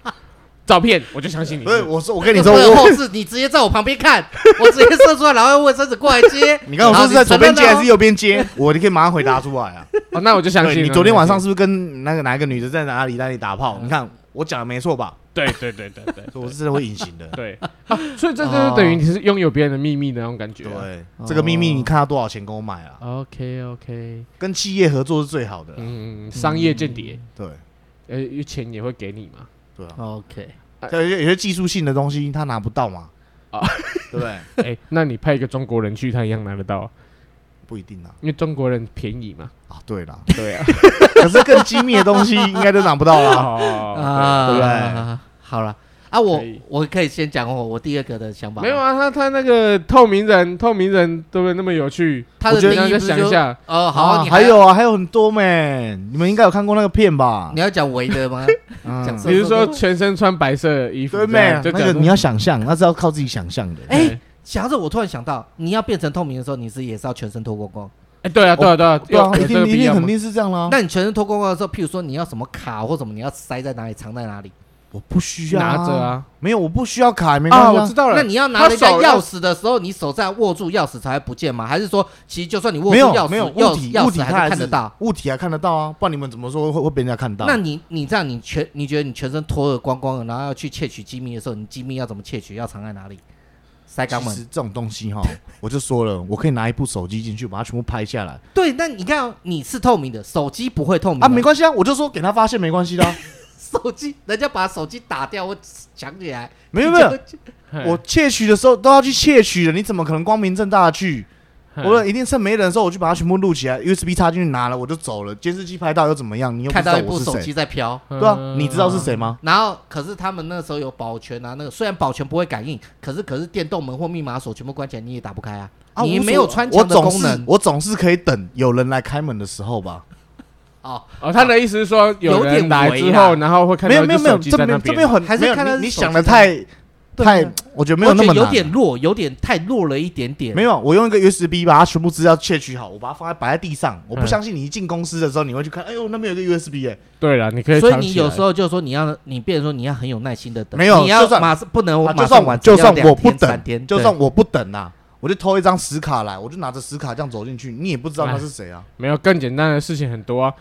照片我就相信你。不是，我说我跟你说，我后置你直接在我旁边看，我直接射出来，然后用卫生纸过来接。[LAUGHS] 你刚刚说是在左边接还是右边接？[LAUGHS] 我你可以马上回答出来啊。[LAUGHS] 哦，那我就相信你。昨天晚上是不是跟那个哪一个女的在哪里哪里打炮？你看我讲的没错吧？对对对对对，我是真的会隐形的。对，所以这就是等于你是拥有别人的秘密的那种感觉。对，这个秘密你看他多少钱给我买啊？OK OK，跟企业合作是最好的。嗯，商业间谍。对，呃，钱也会给你嘛？对啊。OK。有些有些技术性的东西他拿不到嘛，啊，[LAUGHS] 对不对？[LAUGHS] 哎，那你派一个中国人去，他一样拿得到？不一定啊，因为中国人便宜嘛。啊，对啦，对啊，[LAUGHS] 可是更机密的东西应该都拿不到了，对不对？好了。啊，我我可以先讲我我第二个的想法。没有啊，他他那个透明人，透明人对不对？那么有趣。他的定义想一下。哦，好，还有啊，还有很多咩？你们应该有看过那个片吧？你要讲围的吗？[LAUGHS] 比如说全身穿白色衣服，对没？那个你要想象，那是要靠自己想象的。哎，想着我突然想到，你要变成透明的时候，你是也是要全身脱光光？哎，对啊，对啊，对啊，对啊，一定一定肯定是这样啦。那你全身脱光光的时候，譬如说你要什么卡或什么，你要塞在哪里，藏在哪里？我不需要拿着啊，没有，我不需要卡，没关系。我知道了。那你要拿人家钥匙的时候，你手在握住钥匙才会不见吗？还是说，其实就算你握住钥匙，没有物体，物体还看得到，物体还看得到啊？不然你们怎么说会会被人家看到？那你你这样，你全你觉得你全身脱了光光的，然后要去窃取机密的时候，你机密要怎么窃取？要藏在哪里？塞肛门？其实这种东西哈，[LAUGHS] 我就说了，我可以拿一部手机进去，把它全部拍下来。对，那你看，你是透明的，手机不会透明啊？没关系啊，我就说给他发现没关系的。[LAUGHS] 手机，人家把手机打掉，我抢起来。没有没有，我窃取的时候都要去窃取的，你怎么可能光明正大的去？我说一定趁没人的时候，我就把它全部录起来，USB 插进去拿了，我就走了。监视器拍到又怎么样？你又看到一部手机在飘，对啊，你知道是谁吗？然后可是他们那时候有保全啊，那个虽然保全不会感应，可是可是电动门或密码锁全部关起来，你也打不开啊。你没有穿墙的功能，我总是可以等有人来开门的时候吧。哦哦，他的意思是说有人来之后，然后会看到没有没有没有，这边这边很还是看到你想的太太，我觉得没有那么，有点弱，有点太弱了一点点。没有，我用一个 USB 把它全部资料窃取好，我把它放在摆在地上。我不相信你一进公司的时候你会去看，哎呦那边有个 USB 哎。对了，你可以。所以你有时候就是说你要你变成说你要很有耐心的等，没有，你要马上不能就算就算我不等，就算我不等呐，我就偷一张死卡来，我就拿着死卡这样走进去，你也不知道他是谁啊。没有更简单的事情很多啊。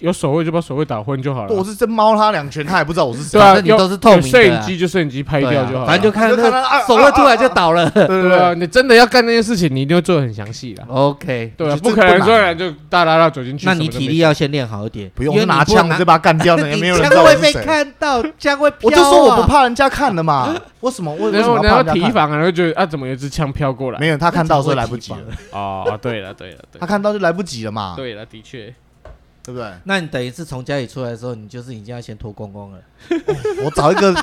有守卫就把守卫打昏就好了。我是真猫他两拳，他也不知道我是谁。对啊，你都是透明的，摄影机就摄影机拍掉就好，反正就看他手绘突然就倒了。对啊，[LAUGHS] 你真的要干那件事情，你一定会做的很详细的。OK，对啊，不可能突然就大哒哒走进去。那你体力要先练好一点，不用拿枪就把他干掉了，[LAUGHS] 也没有人枪会被看到，枪会飘。我就说我不怕人家看的嘛，[LAUGHS] 为什么？为什么要提防啊？然后觉得啊，怎么有支枪飘过来？没有，他看到时候来不及了。哦，对了，对了，对，他看到就来不及了嘛。对了，的确。对不对？那你等于是从家里出来的时候，你就是已经要先脱光光了。[LAUGHS] 我找一个，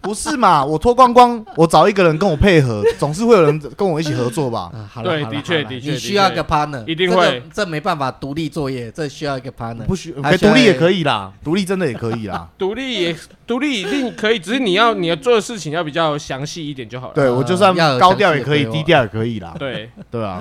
不是嘛？我脱光光，我找一个人跟我配合，总是会有人跟我一起合作吧？[LAUGHS] 对，的确，的确，你需要一个 partner，一定会。这没办法独立作业，这需要一个 partner。不需，独立也可以啦，独立真的也可以啦。[LAUGHS] 独立也独立一定可以，只是你要你要做的事情要比较详细一点就好了。对，我就算高调也可以，低调也可以啦。对对啊。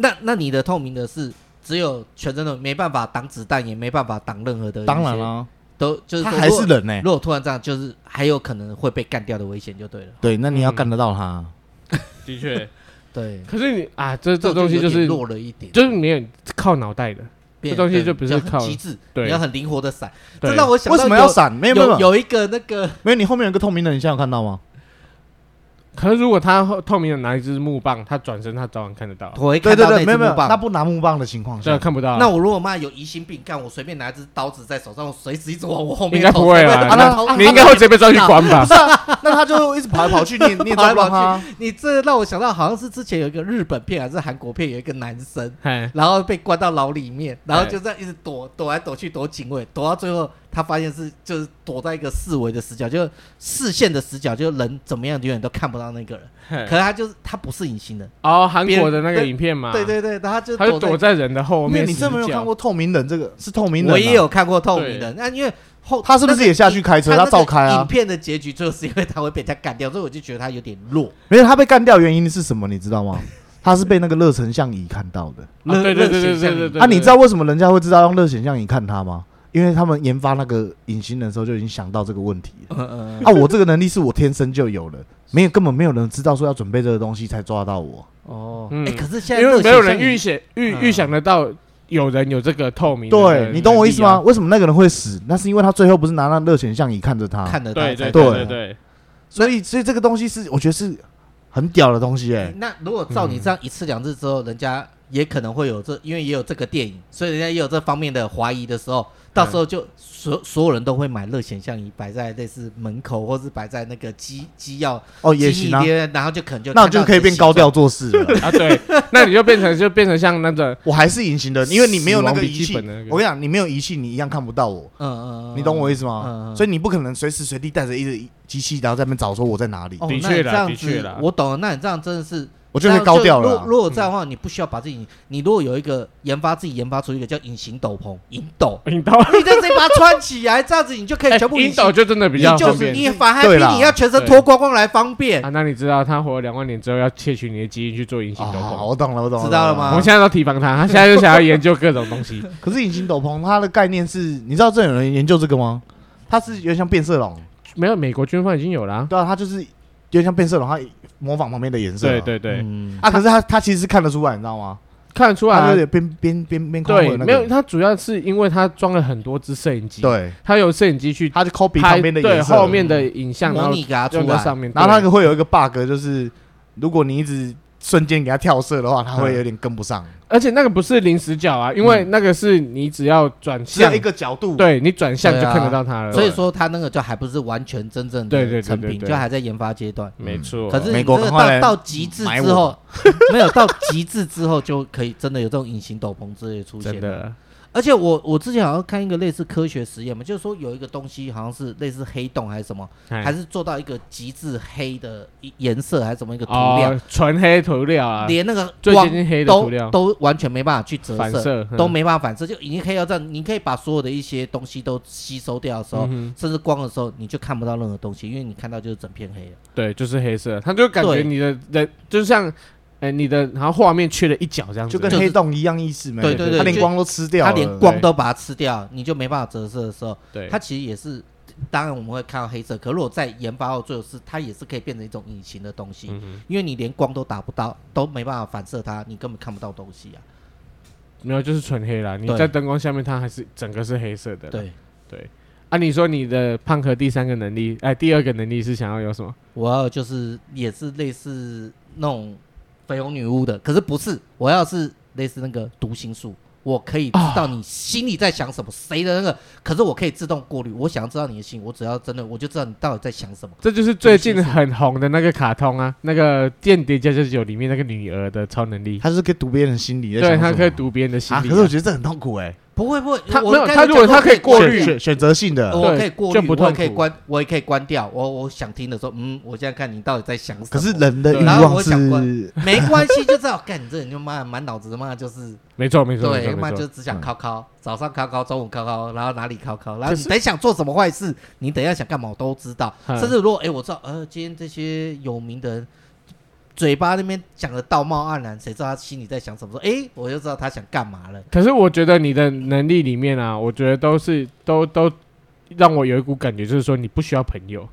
那那你的透明的是？只有全真的没办法挡子弹，也没办法挡任何的。当然了，都就是他还是人呢。如果突然这样，就是还有可能会被干掉的危险，就对了。对，那你要干得到他。[LAUGHS] 的确，对。可是你啊，这这东西就是弱了一点，就是没有靠脑袋的，这东西就不是靠机智，对，你要很灵活的闪。这让我想到为什么要闪？没有没有，有一个那个，没有，你后面有个透明的，你现在有看到吗？可是如果他透明的拿一支木棒，他转身他早晚看得到。我会看到那没有没有，他不拿木棒的情况下看不到。那我如果妈有疑心病，干我随便拿一支刀子在手上，我随时一直往我后面。应该不会 [LAUGHS] 啊，那你应该会直接被抓去关吧？不是啊，那他就一直跑来跑去，你你也抓不到他。你这让我想到，好像是之前有一个日本片还是韩国片，有一个男生，然后被关到牢里面，然后就这样一直躲躲来躲去躲警卫，躲到最后。他发现是就是躲在一个四维的死角，就是视线的死角，就是人怎么样永远都看不到那个人。可是他就是他不是隐形的哦，韩国的那个影片嘛。对对对，他就躲在人的后面。你真没有看过透明人这个？是透明人。我也有看过透明人，那因为后他是不是也下去开车？他照开啊。影片的结局最后是因为他会被他干掉，所以我就觉得他有点弱。没有，他被干掉原因是什么？你知道吗？[LAUGHS] 他是被那个热成像仪看到的。对对对对对对。啊，你知道为什么人家会知道用热成像仪看他吗？因为他们研发那个隐形人的时候就已经想到这个问题了。嗯嗯。啊，我这个能力是我天生就有的，没有根本没有人知道说要准备这个东西才抓到我。哦。哎，可是现在因为没有人预想预预想得到有人有这个透明。对，你懂我意思吗？为什么那个人会死？那是因为他最后不是拿那热显像仪看着他，看得到。对对对对。所以所以这个东西是我觉得是很屌的东西哎。那如果照你这样一次两次之后，人家也可能会有这，因为也有这个电影，所以人家也有这方面的怀疑的时候。到时候就所所有人都会买热显像仪摆在类似门口，或是摆在那个机机要哦也行啊，然后就可能就那就可以变高调做事了 [LAUGHS] 啊。对，那你就变成就变成像那个我还是隐形的，因为你没有那个仪器。我跟你讲，你没有仪器，你一样看不到我。嗯嗯，你懂我意思吗？所以你不可能随时随地带着一个机器，然后在那边找说我在哪里。的确的确的，我懂了。那你这样真的是。我觉得高调了。如果这样的话，你不需要把自己，你如果有一个研发自己研发出一个叫隐形斗篷，隐斗，隐斗，你就直接把它穿起来，这样子你就可以 [LAUGHS] 全部隐斗，就真的比较方便。你反而比你要全身脱光光来方便。啊，那你知道他活了两万年之后要窃取你的基因去做隐形斗篷？我懂了，我懂了，知道了吗？我们现在都提防他，他现在就想要研究各种东西。[LAUGHS] 可是隐形斗篷它的概念是，你知道这有人研究这个吗？它是有点像变色龙，没有，美国军方已经有了。对啊，它就是有点像变色龙，它。模仿旁边的颜色，对对对，啊，可是他他其实是看得出来，你知道吗？看得出来，他有点边边边边对，没有，他主要是因为他装了很多只摄影机，对，他有摄影机去，他就 copy 旁边的对后面的影像，然后用在上面，然后那个会有一个 bug，就是如果你一直瞬间给他跳色的话，他会有点跟不上。而且那个不是临时角啊，因为那个是你只要转向一个角度，对你转向就看得到它了。所以说它那个就还不是完全真正的成品，就还在研发阶段。没错。可是美国到到极致之后，[LAUGHS] 没有到极致之后就可以真的有这种隐形斗篷之类出现。而且我我之前好像看一个类似科学实验嘛，就是说有一个东西好像是类似黑洞还是什么，还是做到一个极致黑的颜色还是什么一个涂料，纯黑涂料啊，连那个光都都完全没办法去折射，都没办法反射，就已经黑到这样，你可以把所有的一些东西都吸收掉的时候，甚至光的时候，你就看不到任何东西，因为你看到就是整片黑了。对，就是黑色，它就感觉你的人就像。哎，你的然后画面缺了一角，这样子就跟黑洞一样意思没？对对对，它连光都吃掉，它连光都把它吃掉，你就没办法折射的时候，对，它其实也是，当然我们会看到黑色，可如果在研发后最后是它也是可以变成一种隐形的东西，因为你连光都打不到，都没办法反射它，你根本看不到东西啊。没有就是纯黑啦。你在灯光下面，它还是整个是黑色的。对对。啊，你说你的胖克第三个能力，哎，第二个能力是想要有什么？我要就是也是类似那种绯红女巫的，可是不是，我要是类似那个读心术。我可以知道你心里在想什么，谁的那个？可是我可以自动过滤。我想要知道你的心，我只要真的，我就知道你到底在想什么。这就是最近很红的那个卡通啊，那个《间谍加加九》里面那个女儿的超能力，她是可以读别人心里。对，她可以读别人的心里。可是我觉得这很痛苦哎。不会不会，他没有他如果他可以过滤选选择性的，我可以过滤，我也可以关，我也可以关掉。我我想听的时候，嗯，我现在看你到底在想什么。可是人的欲望是，没关系，就知道 [LAUGHS] 干你这人就妈满脑子的妈就是，没错没错，对，妈就只想考考，早上考考，中午考考，然后哪里考考，然后你等想做什么坏事，你等一下想干嘛我都知道。甚至如果哎，我知道，呃，今天这些有名的人。嘴巴那边讲的道貌岸然，谁知道他心里在想什么？说，哎、欸，我就知道他想干嘛了。可是我觉得你的能力里面啊，我觉得都是都都让我有一股感觉，就是说你不需要朋友。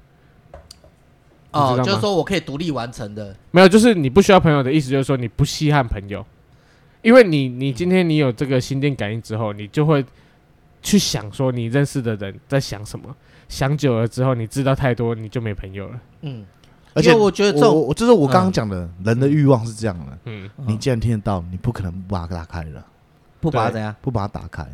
哦，就是说我可以独立完成的。没有，就是你不需要朋友的意思，就是说你不稀罕朋友，因为你你今天你有这个心电感应之后，你就会去想说你认识的人在想什么。想久了之后，你知道太多，你就没朋友了。嗯。而且我觉得这我就是我刚刚讲的，人的欲望是这样的。嗯，你既然听得到，你不可能不把它打开了，不把它怎样？不把它打开。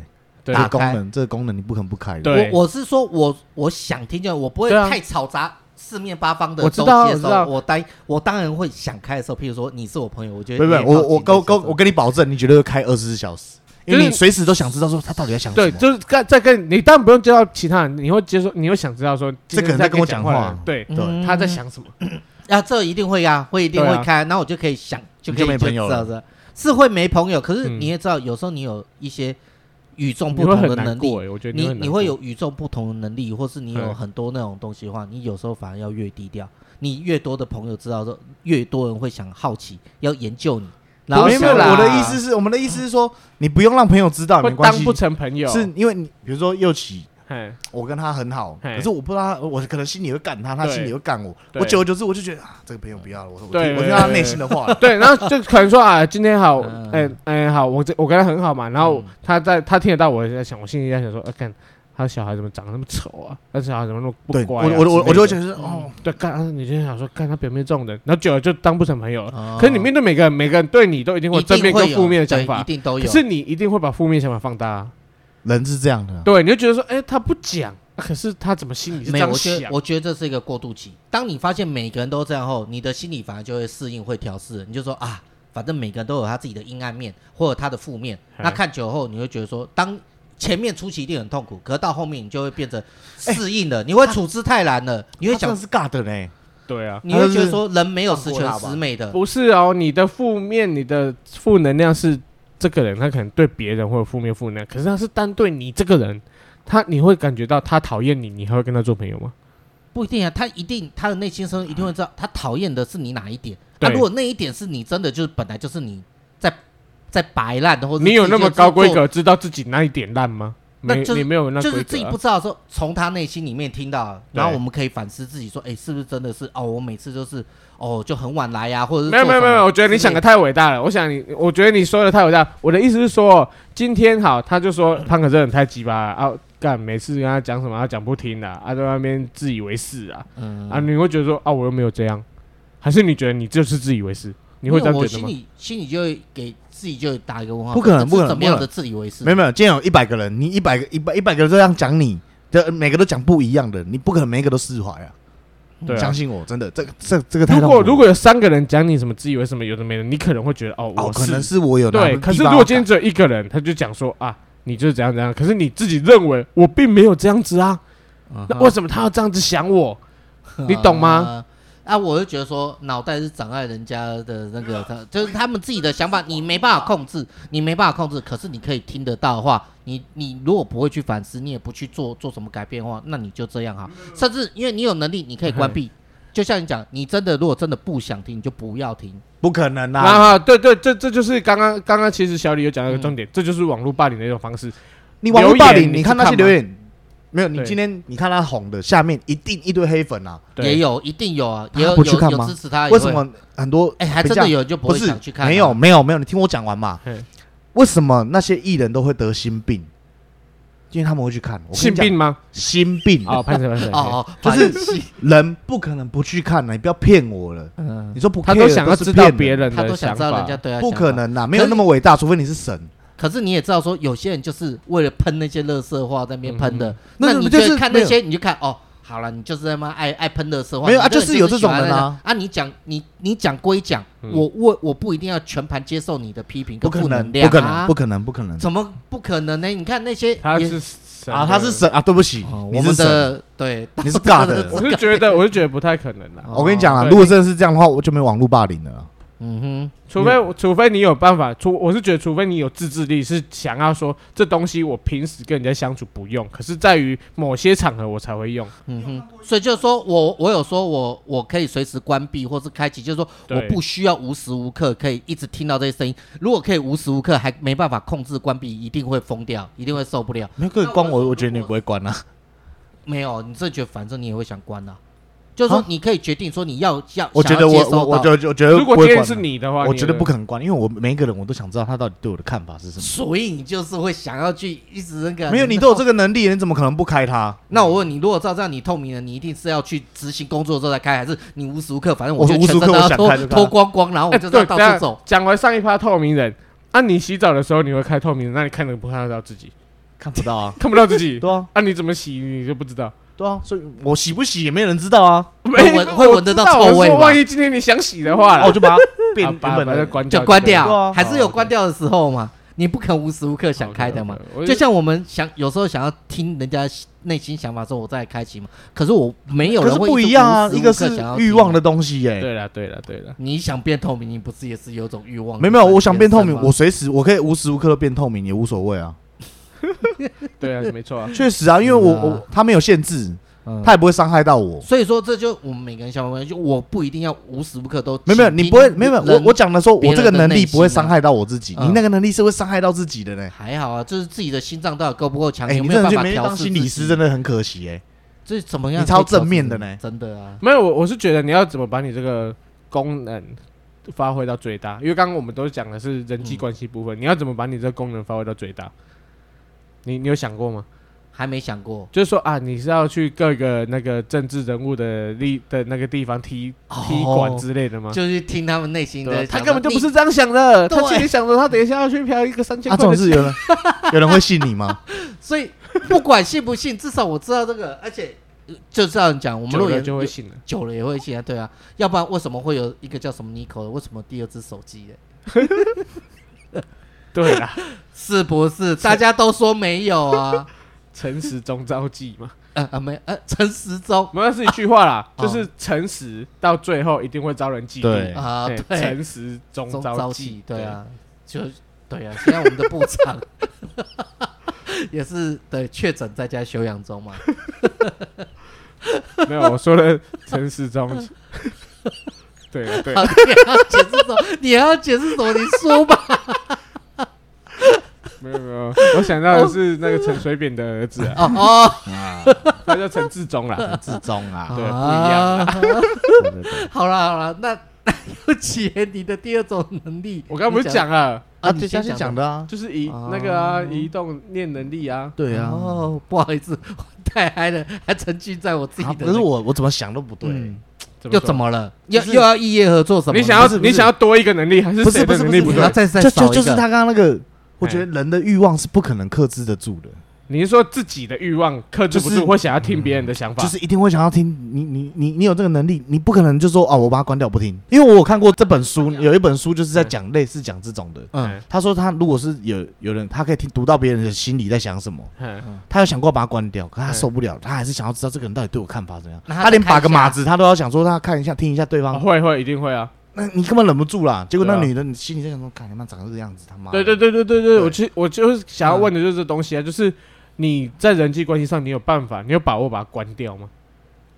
打功能，这个功能你不可能不开。对，我我是说，我我想听见，我不会太嘈杂，四面八方的东西的时候，我当我当然会想开的时候，譬如说你是我朋友，我觉得。不不，我我跟跟我跟你保证，你绝对会开二十四小时。因为你随时都想知道说他到底在想什么。对，就是跟在跟你当然不用接到其他人，你会接受，你会想知道说这个人在跟我讲话，对对，他在想什么？啊，这一定会啊，会一定会开，那我就可以想，就可以没朋友了，是会没朋友。可是你也知道，有时候你有一些与众不同的能力，我觉得你你会有与众不同的能力，或是你有很多那种东西的话，你有时候反而要越低调。你越多的朋友知道说，越多人会想好奇，要研究你。然后，我的意思是，我们的意思是说，你不用让朋友知道，没关系，当不成朋友，是因为你，比如说右起，我跟他很好，可是我不知道他，我可能心里会干他，他心里会干我，我久而久之我就觉得啊，这个朋友不要了，我我听我听他内心的话，对，然后就可能说啊，今天好，哎哎好，我这我跟他很好嘛，然后他在他听得到我在想，我心里在想说，啊干。他小孩怎么长得那么丑啊？他小孩怎么那么不乖？我我我我就会觉得是哦，对，干，你今天想说，干他表面这种人，然后久了就当不成朋友了。可是你面对每个人，每个人对你都一定会正面跟负面的想法，一定都有。可是你一定会把负面想法放大。啊人是这样的，对，你就觉得说，哎，他不讲，可是他怎么心里是这样想？我觉得这是一个过渡期。当你发现每个人都这样后，你的心理反而就会适应，会调试。你就说啊，反正每个人都有他自己的阴暗面或者他的负面。那看久后，你会觉得说，当前面初期一定很痛苦，可是到后面你就会变成适应了，你会处之泰然了，你会想是尬的嘞，对啊，你会觉得说人没有十全十美的，不是哦，你的负面，你的负能量是这个人，他可能对别人会有负面负能量，可是他是单对你这个人，他你会感觉到他讨厌你，你还会跟他做朋友吗？不一定啊，他一定他的内心深处一定会知道他讨厌的是你哪一点，那如果那一点是你真的就是本来就是你在。在摆烂的，或者你有那么高规格，知道自己哪一点烂吗？没，你没有那就是自己不知道说，从他内心里面听到，然后我们可以反思自己说，哎，是不是真的是哦？我每次都是哦，就很晚来呀，或者是没有没有没有，我觉得你想的太伟大了。我想你，我觉得你说的太伟大。我的意思是说，今天好，他就说胖可真的太鸡巴啊，干每次跟他讲什么，他讲不听的啊，在那边自以为是啊，嗯啊，你会觉得说啊，我又没有这样，还是你觉得你就是自以为是？你会这样觉得吗？心里心里就会给。自己就打一个问号，不可能，不可能，怎么样的自以为是？没有没有，今天有一百个人，你一百个一百一百个人这样讲你，的每个都讲不一样的，你不可能每一个都释怀啊！对，相信我，真的，这这这个。如果如果有三个人讲你什么自以为什么有的没的，你可能会觉得哦，我可能是我有对。可是如果今天只有一个人，他就讲说啊，你就是怎样怎样，可是你自己认为我并没有这样子啊，那为什么他要这样子想我？[LAUGHS] 你懂吗？啊，我就觉得说，脑袋是长在人家的那个，他就是他们自己的想法，你没办法控制，你没办法控制。可是你可以听得到的话，你你如果不会去反思，你也不去做做什么改变的话，那你就这样哈。甚至因为你有能力，你可以关闭。就像你讲，你真的如果真的不想听，你就不要听。不可能啊！啊，对对，这这就是刚刚刚刚其实小李有讲到一个重点，这就是网络霸凌的一种方式。你网络霸凌，你看那些留言。没有，你今天你看他红的下面一定一堆黑粉啊，也有，一定有啊，也有有有支持他，为什么很多？哎，还真的有就不会想去看。没有没有没有，你听我讲完嘛。为什么那些艺人都会得心病？因为他们会去看。心病吗？心病哦，拍什么？哦，就是人不可能不去看的，你不要骗我了。嗯，你说不，他都想要知道别人他都想法，不可能呐，没有那么伟大，除非你是神。可是你也知道，说有些人就是为了喷那些垃圾话在那边喷的，那你就是看那些，你就看哦。好了，你就是他妈爱爱喷的时候，没有啊，就是有这种人啊。啊，你讲你你讲归讲，我我我不一定要全盘接受你的批评跟负能量，不可能，不可能，不可能，怎么不可能呢？你看那些他是啊，他是神啊，对不起，我们的对，你是尬的，[LAUGHS] 我是觉得，我是觉得不太可能了。我跟你讲啊，如果真的是这样的话，我就没网络霸凌了。嗯哼，除非除非你有办法，除我是觉得，除非你有自制力，是想要说这东西我平时跟人家相处不用，可是在于某些场合我才会用。嗯哼，所以就是说我我有说我我可以随时关闭或是开启，就是说我不需要无时无刻可以一直听到这些声音。如果可以无时无刻还没办法控制关闭，一定会疯掉，一定会受不了。那可以关我，我觉得你不会关啊。没有，你这觉得反正你也会想关啊。就是说，你可以决定说你要要。我觉得我我我就我觉得，如果今天是你的话，我觉得不可能关，因为我每一个人我都想知道他到底对我的看法是什么。所以你就是会想要去一直那个。没有，你都有这个能力，你怎么可能不开它？那我问你，如果照这样你透明了，你一定是要去执行工作的时候才开，还是你无时无刻反正我就无时无刻我想开就开，脱光光，然后我就到处走。讲完上一趴透明人，啊，你洗澡的时候你会开透明人，那你看能不看得到自己？看不到啊，看不到自己。对啊，啊，你怎么洗你就不知道。对啊，所以我洗不洗也没人知道啊，[LAUGHS] 会闻会闻得到臭味。万一今天你想洗的话，我就把它 [LAUGHS] 变把它关掉就关掉，还是有关掉的时候嘛？你不可能无时无刻想开的嘛？就像我们想有时候想要听人家内心想法之后，我再开启嘛。可是我没有人会不一样啊，一个是欲望的东西耶。对了对了对了，你想变透明，你不是也是有种欲望？没有没有，我想变透明，我随时我可以无时无刻都变透明也无所谓啊。[LAUGHS] 对啊，没错啊，[LAUGHS] 确实啊，因为我我他没有限制。他也不会伤害到我，所以说这就我们每个人想法，就我不一定要无时无刻都没有没有，你不会没有我我讲的说，我这个能力不会伤害到我自己，你那个能力是会伤害到自己的呢。还好啊，就是自己的心脏到底够不够强，哎，有没有办法调当心理师真的很可惜哎，这怎么样？你超正面的呢，真的啊，没有我我是觉得你要怎么把你这个功能发挥到最大，因为刚刚我们都讲的是人际关系部分，你要怎么把你这个功能发挥到最大？你你有想过吗？还没想过，就是说啊，你是要去各个那个政治人物的立的那个地方踢踢馆之类的吗？就是听他们内心的，他根本就不是这样想的，他心里想着他等一下要去嫖一个三千块。他总是有人有人会信你吗？[LAUGHS] 所以不管信不信，至少我知道这个，而且就这样讲，我们路人就会信了，久了也会信啊，对啊，要不然为什么会有一个叫什么 Nico 的？为什么第二只手机的？[LAUGHS] 对啦，是不是？大家都说没有啊。[LAUGHS] 诚实终招忌嘛？呃啊没呃，诚实中没有是一句话啦，就是诚实到最后一定会遭人嫉妒。对啊，对，诚实终招忌。对啊，就对啊。现在我们的部长 [LAUGHS] 也是对确诊在家休养中嘛。[LAUGHS] 没有，我说的诚实中。对啊，对。你要解释什么？你要解释什么？你说吧。没有没有，我想到的是那个陈水扁的儿子啊，哦，他叫陈志忠啦，陈致中啊，对，不一样。[LAUGHS] 好了好了，那有企业你的第二种能力，我刚刚不是讲了。啊？你先讲。的啊，就是移那个啊，移动念能力啊，对啊。哦，不好意思，太嗨了，还沉浸在我自己的。可是我我怎么想都不对，又怎么了？又又要异业合作什么？你想要你想要多一个能力，还是谁的能力不对？再再少一个，就是他刚刚那个。我觉得人的欲望是不可能克制得住的。你是说自己的欲望克制不住，会想要听别人的想法？就是一定会想要听你，你，你，你有这个能力，你不可能就说哦，我把它关掉不听。因为我有看过这本书，有一本书就是在讲类似讲这种的。嗯，他说他如果是有有人，他可以听读到别人的心里在想什么。嗯，他有想过把它关掉，可他受不了，他还是想要知道这个人到底对我看法怎样。他连把个马子他都要想说，他看一下听一下对方。会会一定会啊。那你根本忍不住啦，结果那女的，你心里在想说，看他妈长这个样子，他妈。对对对对对对，我其实我就是想要问的就是这东西啊，就是你在人际关系上，你有办法，你有把握把它关掉吗？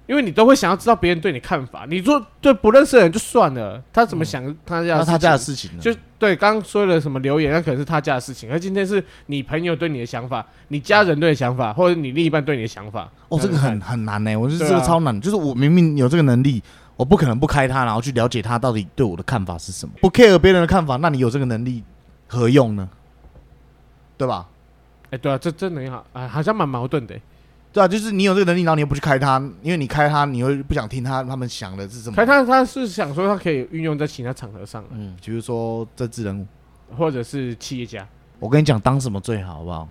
因为你都会想要知道别人对你看法。你说对不认识的人就算了，他怎么想他家他家的事情，就对刚刚说了什么留言，那可能是他家的事情。而今天是你朋友对你的想法，你家人对你的想法，或者你另一半对你的想法。哦，这个很很难呢，我觉得这个超难。就是我明明有这个能力。我不可能不开他，然后去了解他到底对我的看法是什么。不 care 别人的看法，那你有这个能力何用呢？对吧？哎，对啊，这这能力好啊，好像蛮矛盾的。对啊，就是你有这个能力，然后你又不去开它，因为你开它，你会不想听他他们想的是什么？开它，他是想说他可以运用在其他场合上，嗯，比如说政治人物，或者是企业家。我跟你讲，当什么最好，好不好？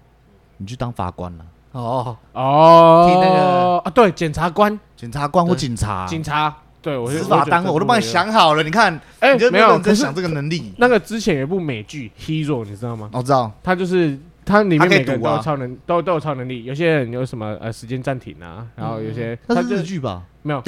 你去当法官了。哦哦，听那个啊，对，检察官、检察官或警察、警察，对我司法单位，我都帮你想好了。你看，哎，没有在想这个能力。那个之前有一部美剧《Hero》，你知道吗？我知道，他就是。他里面每个人都有超能，都都有超能力。有些人有什么呃时间暂停啊，然后有些它是日剧吧？没有，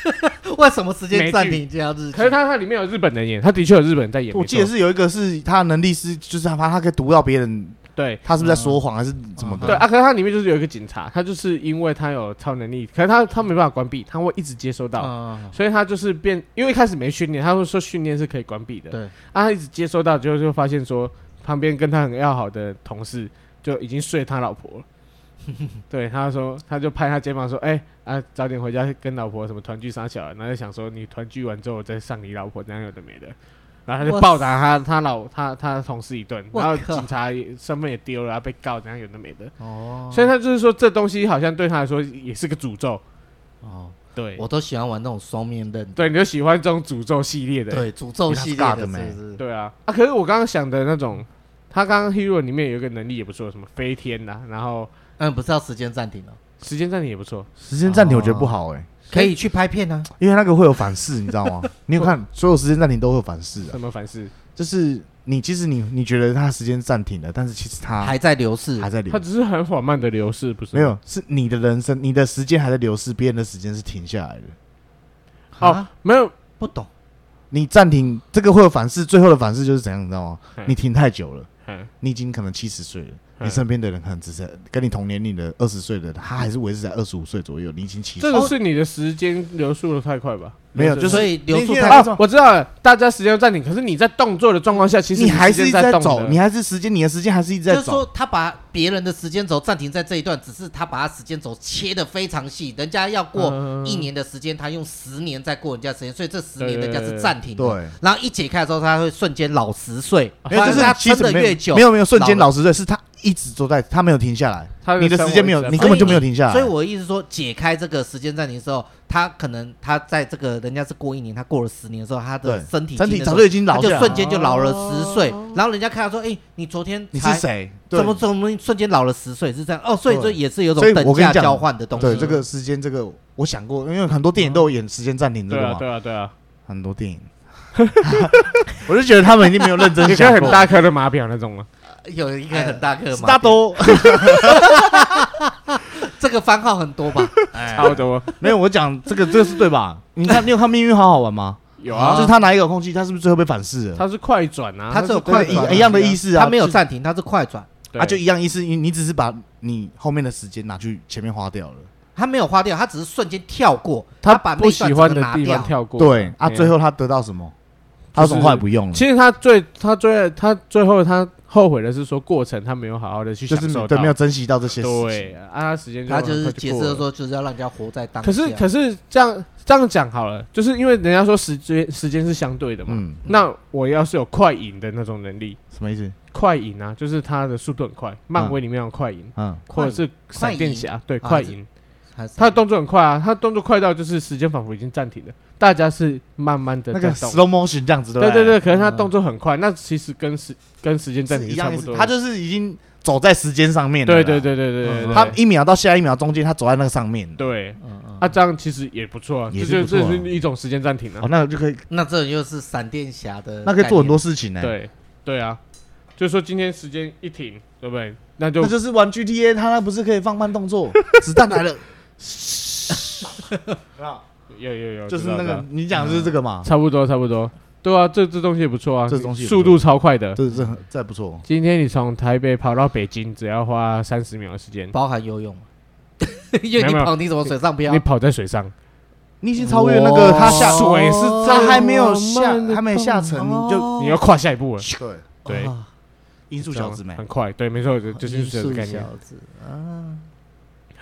[LAUGHS] 为什么时间暂停这样子？可是他他里面有日本人演，他的确有日本人在演。我记得是有一个是他的能力是，就是他他可以读到别人，对，他是不是在说谎还是怎么的？对啊，可是他里面就是有一个警察，他就是因为他有超能力，可是他他没办法关闭，他会一直接收到，所以他就是变，因为一开始没训练，他会说训练是可以关闭的，对，啊，他一直接收到，之后就发现说旁边跟他很要好的同事。就已经睡他老婆了，[LAUGHS] 对，他说，他就拍他肩膀说：“哎、欸，啊，早点回家跟老婆什么团聚杀小孩。”然后就想说：“你团聚完之后再上你老婆，这样有的没的。”然后他就暴打他他老他他同事一顿，然后警察身份也丢了，然后被告，怎样有的没的。哦，所以他就是说，这东西好像对他来说也是个诅咒。哦，对，我都喜欢玩那种双面刃。对，你就喜欢这种诅咒系列的。对，诅咒系列的，对啊。啊，可是我刚刚想的那种。他刚刚 Hero 里面有一个能力也不错，什么飞天呐，然后嗯，不是要时间暂停哦，时间暂停也不错，时间暂停我觉得不好哎，可以去拍片呢，因为那个会有反噬，你知道吗？[LAUGHS] 你有看所有时间暂停都会有反噬啊？什么反噬？就是你其实你你觉得他时间暂停了，但是其实他还在流逝，还在流，他只是很缓慢的流逝，不是？没有，是你的人生，你的时间还在流逝，别人的时间是停下来的。哦，没有，不懂。你暂停这个会有反噬，最后的反噬就是怎样，你知道吗？你停太久了。你已经可能七十岁了，你身边的人可能只是跟你同年龄的二十岁的，他还是维持在二十五岁左右。你已经七十，这个是你的时间流速的太快吧？没有，就是所以流速太快。我知道了，大家时间暂停，可是你在动作的状况下，其实你还是一直在走，你还是时间，你的时间还是一直在走。就是说，他把别人的时间轴暂停在这一段，只是他把他时间轴切的非常细，人家要过一年的时间，他用十年在过人家时间，所以这十年人家是暂停的。对，然后一解开的时候，他会瞬间老十岁，因为就是他撑的越久，没有没有瞬间老十岁，是他。一直都在，他没有停下来。你的时间没有，你根本就没有停下来。所以我的意思说，解开这个时间暂停的时候，他可能他在这个人家是过一年，他过了十年的时候，他的身体身体早就已经老了，就瞬间就老了十岁。然后人家看到说，哎，你昨天你是谁？怎么怎么瞬间老了十岁？是这样哦。所以这也是有种等价交换的东西。对这个时间，这个我想过，因为很多电影都有演时间暂停这个嘛。对啊，对啊，很多电影。[LAUGHS] 我就觉得他们一定没有认真 [LAUGHS] 想过。很大颗的码表那种吗？有一个很大个，大多，[LAUGHS] 这个番号很多吧？差不多。没有，我讲这个，这个是对吧？你看，[LAUGHS] 你有看《命运好好玩》吗？有啊，就是他拿一个空气，他是不是最后被反噬了？他是快转啊，他是有快一一样的意思啊，他没有暂停，他是快转，啊，就一样意思。你你只是把你后面的时间拿去前面花掉了，他没有花掉，他只是瞬间跳过，他把不喜欢的地方跳过。对啊，最后他得到什么？他从后来不用了。其实他最他最他最后他。后悔的是说过程他没有好好的去享受，对，没有珍惜到这些。对，啊，他时间他就是解释说，就是要让人家活在当下。可是，可是这样这样讲好了，就是因为人家说时间时间是相对的嘛。嗯。那我要是有快银的那种能力，什么意思？快银啊，就是他的速度很快。漫威里面有快银，嗯，或者是闪电侠，对，快银。他的动作很快啊，他动作快到就是时间仿佛已经暂停了，大家是慢慢的那个 slow motion 这样子的。对对对，可是他动作很快，那其实跟时跟时间暂停差不多。他就是已经走在时间上面了。对对对对对，他一秒到下一秒中间，他走在那个上面。对，啊，这样其实也不错啊，这就这是一种时间暂停了。哦，那就可以，那这又是闪电侠的，那可以做很多事情呢。对对啊，就是说今天时间一停，对不对？那就那就是玩 GTA，他那不是可以放慢动作？子弹来了。有有有，[LAUGHS] 就是那个你讲的是这个嘛？差不多差不多，对啊，这这东西也不错啊，这东西速度超快的，这这这不错。今天你从台北跑到北京，只要花三十秒的时间，包含游泳。[LAUGHS] 因为你跑，你怎么水上漂？你跑在水上，你已经超越那个他下水是，他还没有下，还没下沉，你就你要跨下一步了。对。对，音速小子没。很快，对，没错，就是这个概念。啊。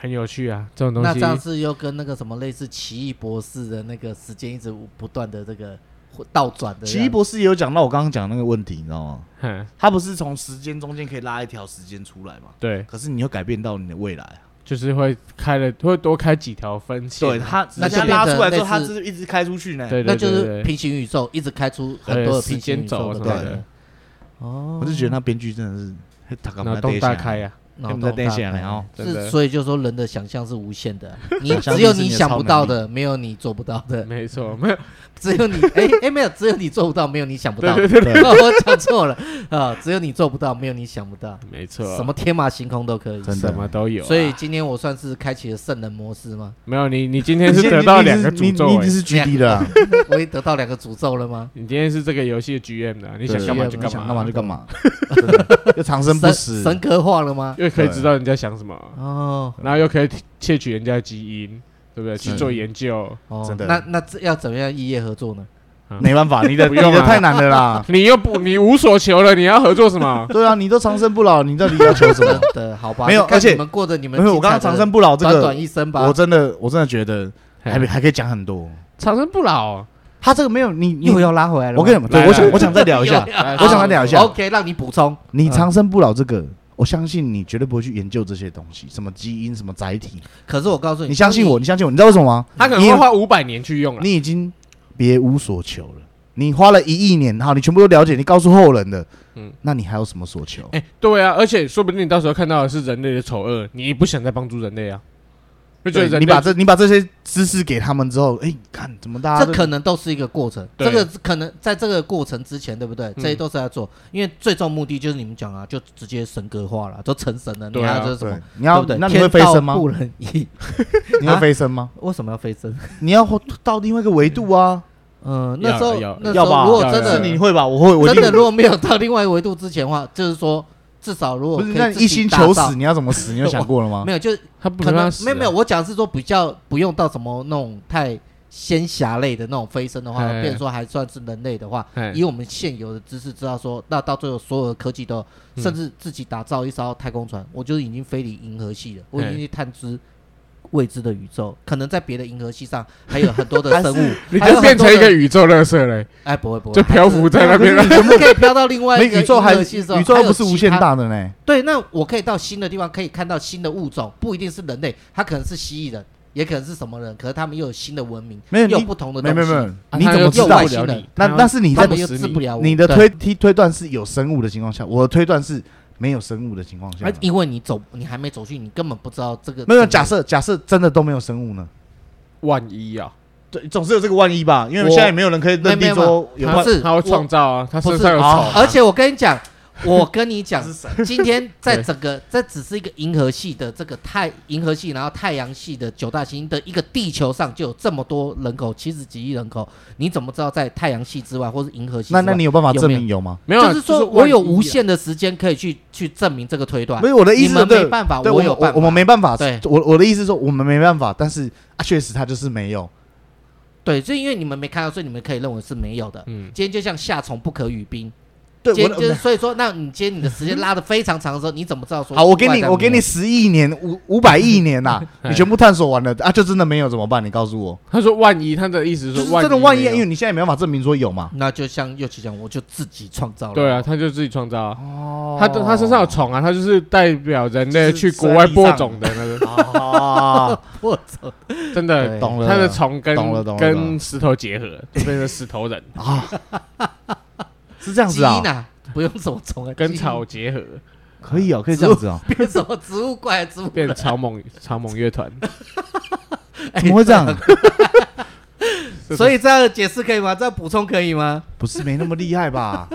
很有趣啊，这种东西。那上次又跟那个什么类似奇异博士的那个时间一直不断的这个倒转的。奇异博士也有讲到我刚刚讲那个问题，你知道吗？嗯，他不是从时间中间可以拉一条时间出来吗？对。可是你又改变到你的未来，就是会开了，会多开几条分线。对，他那就拉出来之后，他是一直开出去呢。对，那就是平行宇宙一直开出很多的平行宇宙，对。哦，我就觉得那编剧真的是脑洞大开呀。脑洞大开，然后是，所以就说人的想象是无限的，[LAUGHS] 你只有你想不到的，没有你做不到的。没错，没有，只有你，[LAUGHS] 哎哎，没有，只有你做不到，没有你想不到。对对对，我 [LAUGHS] 讲错了。啊，只有你做不到，没有你想不到。没错，什么天马行空都可以，什么都有。所以今天我算是开启了圣人模式吗？没有，你你今天是得到两个诅咒，你已经是 GD 了，我已经得到两个诅咒了吗？你今天是这个游戏的 GM 的，你想干嘛就干嘛，干嘛就干嘛，又长生不死，神格化了吗？又可以知道人家想。什么哦？然后又可以窃取人家基因，对不对？去做研究，真的。那那要怎么样异业合作呢？没办法，你的你的太难了啦！[LAUGHS] 你又不，你无所求了，你要合作什么？对啊，你都长生不老，你到底要求什么？[LAUGHS] 的好吧？没有，而且你们过着你们没有。我刚刚长生不老这个，短短一生吧。我真的，我真的觉得还还可以讲很多。长生不老，他这个没有，你又要拉回来了。我跟你们，对，我想我想再聊一下，我想再聊一下。[LAUGHS] OK，让你补充。你长生不老这个。我相信你绝对不会去研究这些东西，什么基因，什么载体。可是我告诉你，你相信我，你相信我，你知道为什么吗？他可能会花五百年去用了。你已经别无所求了。你花了一亿年，好，你全部都了解，你告诉后人的，嗯，那你还有什么所求？哎，对啊，而且说不定你到时候看到的是人类的丑恶，你不想再帮助人类啊。对，你把这你把这些知识给他们之后，哎，看怎么大家这可能都是一个过程。这个可能在这个过程之前，对不对？这些都是要做，因为最终目的就是你们讲啊，就直接神格化了，都成神了。你还要什么？你要那 [LAUGHS] 你会飞升吗？不能移，你会飞升吗？为什么要飞升？[LAUGHS] 你要到另外一个维度啊。[LAUGHS] 嗯，那时候那时候如果真的你会吧，我会。真的如果没有到另外一个维度之前的话，就是说。至少如果不是那一心求死，你要怎么死？你有 [LAUGHS] 想过了吗？没有，就是他可能没有没有。我讲是说比较不用到什么那种太仙侠类的那种飞升的话，变成说还算是人类的话，以我们现有的知识知道说，那到最后所有的科技都甚至自己打造一艘太空船，我就已经飞离银河系了，我已经去探知。未知的宇宙，可能在别的银河系上还有很多的生物，[LAUGHS] 你就变成一个宇宙垃圾嘞？哎，不会不会，就漂浮在那边了，全部可以飘到另外一个银河系上。宇宙不是无限大的呢？对，那我可以到新的地方，可以看到新的物种，不一定是人类，它可能是蜥蜴人，也可能是什么人，可是他们又有新的文明，没有不同的东西。没有没有，你怎么知道？那那是你在你的推推推断是有生物的情况下，我的推断是。没有生物的情况下，因为你走，你还没走去，你根本不知道这个。没有假设，假设真的都没有生物呢？万一呀，对，总是有这个万一吧。因为现在也没有人可以认定说有万一，他会创造啊，他身上有草。而且我跟你讲。我跟你讲，今天在整个这只是一个银河系的这个太银河系，然后太阳系的九大行星的一个地球上就有这么多人口，七十几亿人口，你怎么知道在太阳系之外或是银河系？那那你有办法证明有吗？没有，就是说我有无限的时间可以去去证明这个推断。没有，我的意思是，没办法，我有办法，我们没办法。对，我我的意思是说，我们没办法，但是啊，确实它就是没有。对，就因为你们没看到，所以你们可以认为是没有的。嗯，今天就像夏虫不可语冰。对，就是所以说，那你今天你的时间拉的非常长的时候，你怎么知道说？好，我给你，我给你十亿年，五五百亿年呐，[LAUGHS] 你全部探索完了啊，就真的没有怎么办？你告诉我。他说万一，他的意思是说，真的万一，因为你现在没办法证明说有嘛。那就像又奇讲，我就自己创造了。对啊，他就自己创造。哦。他他身上有虫啊，他就是代表人类去国外播种的那个。哦。播种。真的懂了。他的虫跟跟石头结合，变成石头人 [LAUGHS] [LAUGHS] 啊。是这样子啊，不用什么虫，跟草结合，可以哦，可以这样子哦，[LAUGHS] 变什么植物怪植物，变草蜢草蜢乐团，[LAUGHS] 怎么会这样？[LAUGHS] 所以这样解释可以吗？这样补充可以吗？不是没那么厉害吧？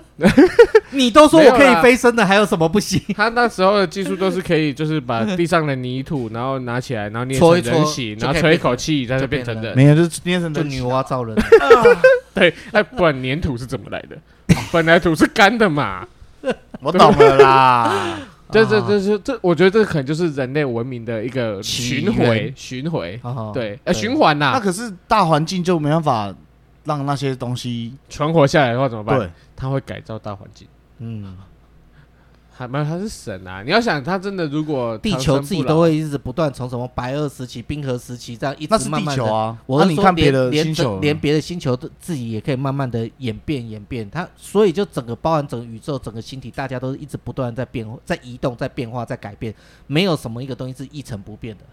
你都说我可以飞升的，还有什么不行？他那时候的技术都是可以，就是把地上的泥土，然后拿起来，然后捏成人形，然后吹一口气，它就变成人。没有，就是捏成就女娲造人。对，哎，不然粘土是怎么来的？[LAUGHS] 本来土是干的嘛。[LAUGHS] 我懂了啦。[LAUGHS] 这这这是这，我觉得这可能就是人类文明的一个巡回巡回。对，呃，循环呐。那可是大环境就没办法让那些东西存活下来的话怎么办？对，它会改造大环境。嗯。还没有，他是神啊！你要想，他真的如果地球自己都会一直不断从什么白垩时期、冰河时期这样一直慢慢的啊。我你看别的星球，连别的星球都自己也可以慢慢的演变演变。它所以就整个包含整个宇宙、整个星体，大家都是一直不断在变、在移动、在变化、在改变，没有什么一个东西是一成不变的。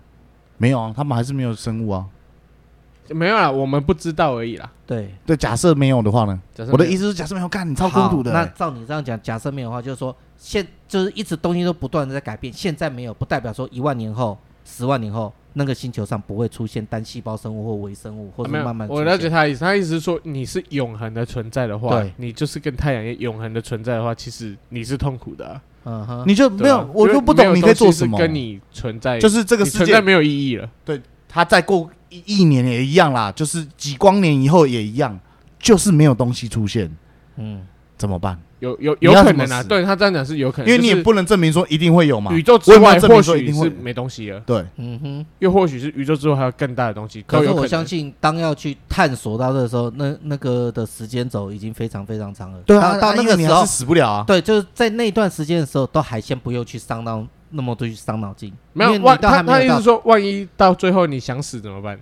没有啊，他们还是没有生物啊。没有啦，我们不知道而已啦。对对，假设没有的话呢？我的意思是，假设没有，干你超孤独的。那照你这样讲，假设没有的话，就是说现就是一直东西都不断的在改变。现在没有，不代表说一万年后、十万年后，那个星球上不会出现单细胞生物或微生物，或者慢慢、啊。我了解他的意思，他意思是说，你是永恒的存在的话，对你就是跟太阳一样永恒的存在的话，其实你是痛苦的、啊。嗯哼，你就没有，啊、我就不懂你可以做什么。跟你存在就是这个世界存在没有意义了。对，他再过。一亿年也一样啦，就是几光年以后也一样，就是没有东西出现，嗯，怎么办？有有有可能啊，对他这样讲是有可能，因为你也不能证明说一定会有嘛。宇宙之外或许是没东西了，对，嗯哼，又或许是宇宙之外还有更大的东西。可是我相信，当要去探索到的时候，那那个的时间轴已经非常非常长了。对啊，到那个时候死不了啊。对，就是在那段时间的时候，都还先不用去伤到那么多去伤脑筋。没有万，他他意思说，万一到最后你想死怎么办？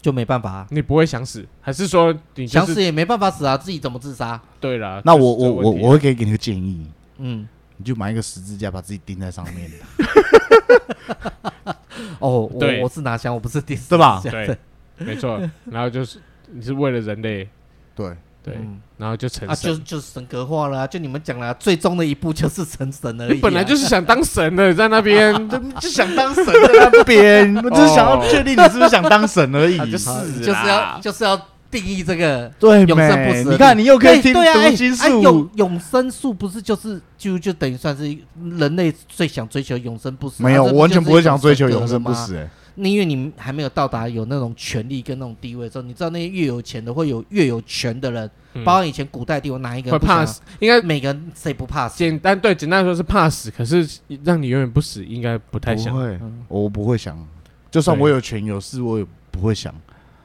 就没办法啊！你不会想死，还是说你想死也没办法死啊？自己怎么自杀？对了，那我我我我会给给你个建议，嗯，你就买一个十字架，把自己钉在上面。[LAUGHS] 哦，我，我是拿枪，我不是钉，对吧？对，没错。然后就是你是为了人类，对。对，然后就成神，啊，就就神格化了，就你们讲了，最终的一步就是成神而已。你本来就是想当神的，在那边 [LAUGHS] 就想当神在那边，[LAUGHS] 我就是想要确定你是不是想当神而已，就是就是要就是要定义这个对永生不死。你看，你又可以听读心术，永永生术不是就是就就等于算是人类最想追求永生不死？没有，我完全不会想追求永生不死。哎。因为你还没有到达有那种权力跟那种地位的时候，你知道那些越有钱的会有越有权的人，嗯、包括以前古代帝王哪一个人会怕死？应该每个人谁不怕死？简单对，简单来说是怕死，可是让你永远不死，应该不太想。不会，我不会想，就算我有权有势，我也不会想。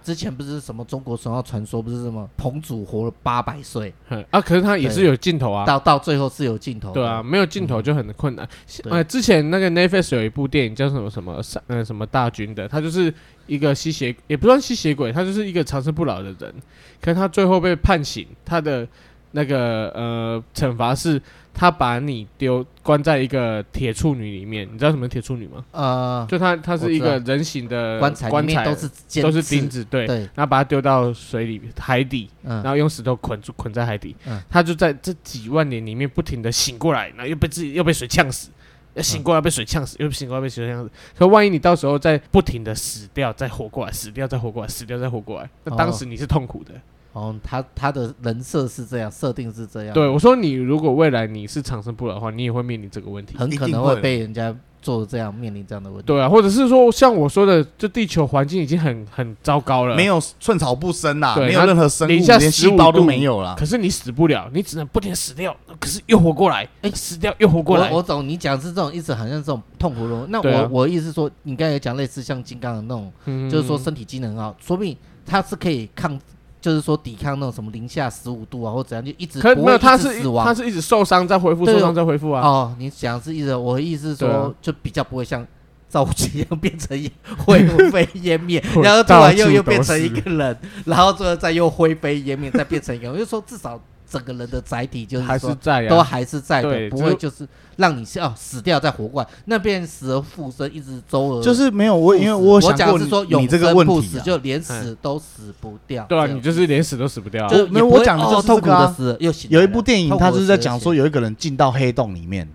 之前不是什么中国神话传说，不是什么彭祖活了八百岁啊？可是他也是有尽头啊，到到最后是有尽头。对啊，没有尽头就很困难。呃，之前那个 Netflix 有一部电影叫什么什么呃什么大军的，他就是一个吸血，也不算吸血鬼，他就是一个长生不老的人。可是他最后被判刑，他的那个呃惩罚是。他把你丢关在一个铁处女里面，你知道什么铁处女吗？呃，就它它是一个人形的棺材，棺材都是都是钉子，对，对，然后把它丢到水里海底，嗯、然后用石头捆住捆在海底，嗯、他就在这几万年里面不停的醒过来，然后又被自己又被水呛死，醒过来被水呛死，又醒过来被水呛死。可万一你到时候再不停的死掉，再活过来，死掉再活过来，死掉再活过来，那当时你是痛苦的。哦，他他的人设是这样，设定是这样。对，我说你如果未来你是长生不老的话，你也会面临这个问题，很可能会被人家做这样面临这样的问题。对啊，或者是说像我说的，就地球环境已经很很糟糕了，没有寸草不生呐，对没有任何生物，连细胞都没有了。可是你死不了，你只能不停死掉，可是又活过来，哎、欸，死掉又活过来。我我懂你讲是这种意思，好像这种痛苦的。那我、啊、我意思说，你刚才讲类似像金刚的那种，嗯、就是说身体机能很好，说不定他是可以抗。就是说抵抗那种什么零下十五度啊，或怎样，就一直可没有，他是死亡他是一直受伤再恢复，受伤再恢复啊。哦，你讲是意思，我的意思是说，就比较不会像造物主一样变成灰飞烟灭，[LAUGHS] 然后突然又又变成一个人，然后最后再又灰飞烟灭，再变成一个人。我就说至少。整个人的载体就是还是在，都还是在的，不会就是让你哦死掉再活过来，那边死而复生，一直周而就是没有我，因为我想过是说永生不死，就连死都死不掉。对啊，你就是连死都死不掉。就没有我讲的就是痛苦的死，又有一部电影，他就是在讲说有一个人进到黑洞里面，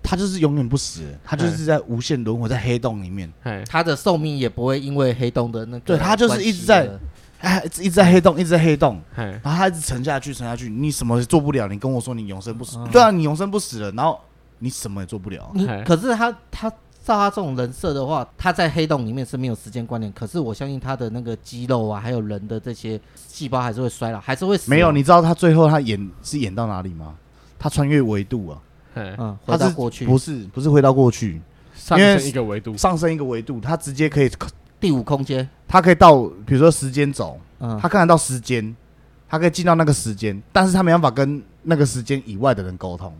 他就是永远不死，他就是在无限轮回在黑洞里面，他的寿命也不会因为黑洞的那个，对他就是一直在。哎，一直在黑洞，一直在黑洞，然后他一直沉下去，沉下去，你什么也做不了。你跟我说你永生不死，对啊，你永生不死了，然后你什么也做不了。可是他他照他这种人设的话，他在黑洞里面是没有时间观念。可是我相信他的那个肌肉啊，还有人的这些细胞还是会衰老，还是会死。没有，你知道他最后他演是演到哪里吗？他穿越维度啊，嗯，回到过去，不是不是回到过去，上升一个维度，上升一个维度，他直接可以。第五空间，他可以到，比如说时间轴，嗯，他看得到时间，他可以进到那个时间，但是他没办法跟那个时间以外的人沟通，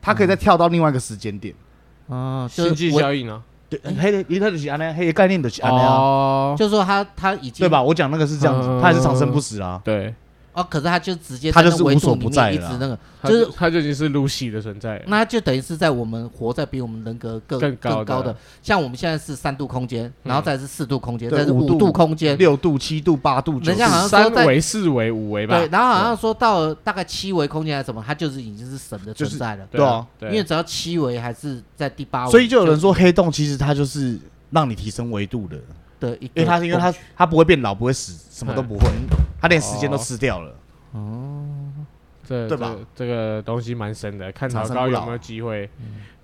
他可以再跳到另外一个时间点。哦，星际效应呢？对，黑的一个就是安那，黑的概念的安那哦，就是说他他已经对吧？我讲那个是这样子，他还是长生不死啊。对。哦，可是他就直接他就是无所不在，一直那个就是他就已经是露西的存在，那就等于是在我们活在比我们人格更更高的，像我们现在是三度空间，然后再是四度空间，再是五度空间，六度、七度、八度、人家好像三维、四维、五维吧。对，然后好像说到了大概七维空间还是什么，它就是已经是神的存在了。对啊，因为只要七维还是在第八维，所以就有人说黑洞其实它就是让你提升维度的。对，因为它因为他他不会变老，不会死，什么都不会，他连时间都吃掉了。哦，这对吧？这个东西蛮深的，看老高有没有机会。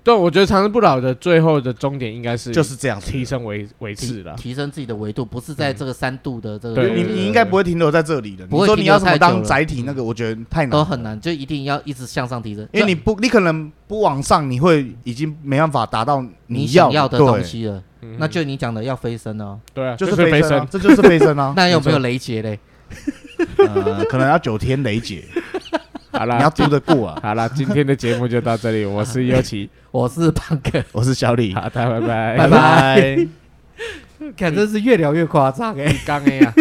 对，我觉得长生不老的最后的终点应该是就是这样，提升维维次了，提升自己的维度，不是在这个三度的这个。你你应该不会停留在这里的。你说你要什么当载体，那个我觉得太难，都很难，就一定要一直向上提升。因为你不，你可能不往上，你会已经没办法达到你想要的东西了。那就你讲的要飞升哦，对啊，就是飞升，[LAUGHS] 这就是飞升啊。[LAUGHS] 那有没有雷劫嘞？呃，可能要九天雷劫。[LAUGHS] 好啦，你要读得过啊。好啦，今天的节目就到这里。我是尤奇，我是胖哥，我是小李。好的，拜拜，拜拜。看，真是越聊越夸张哎，刚哎呀。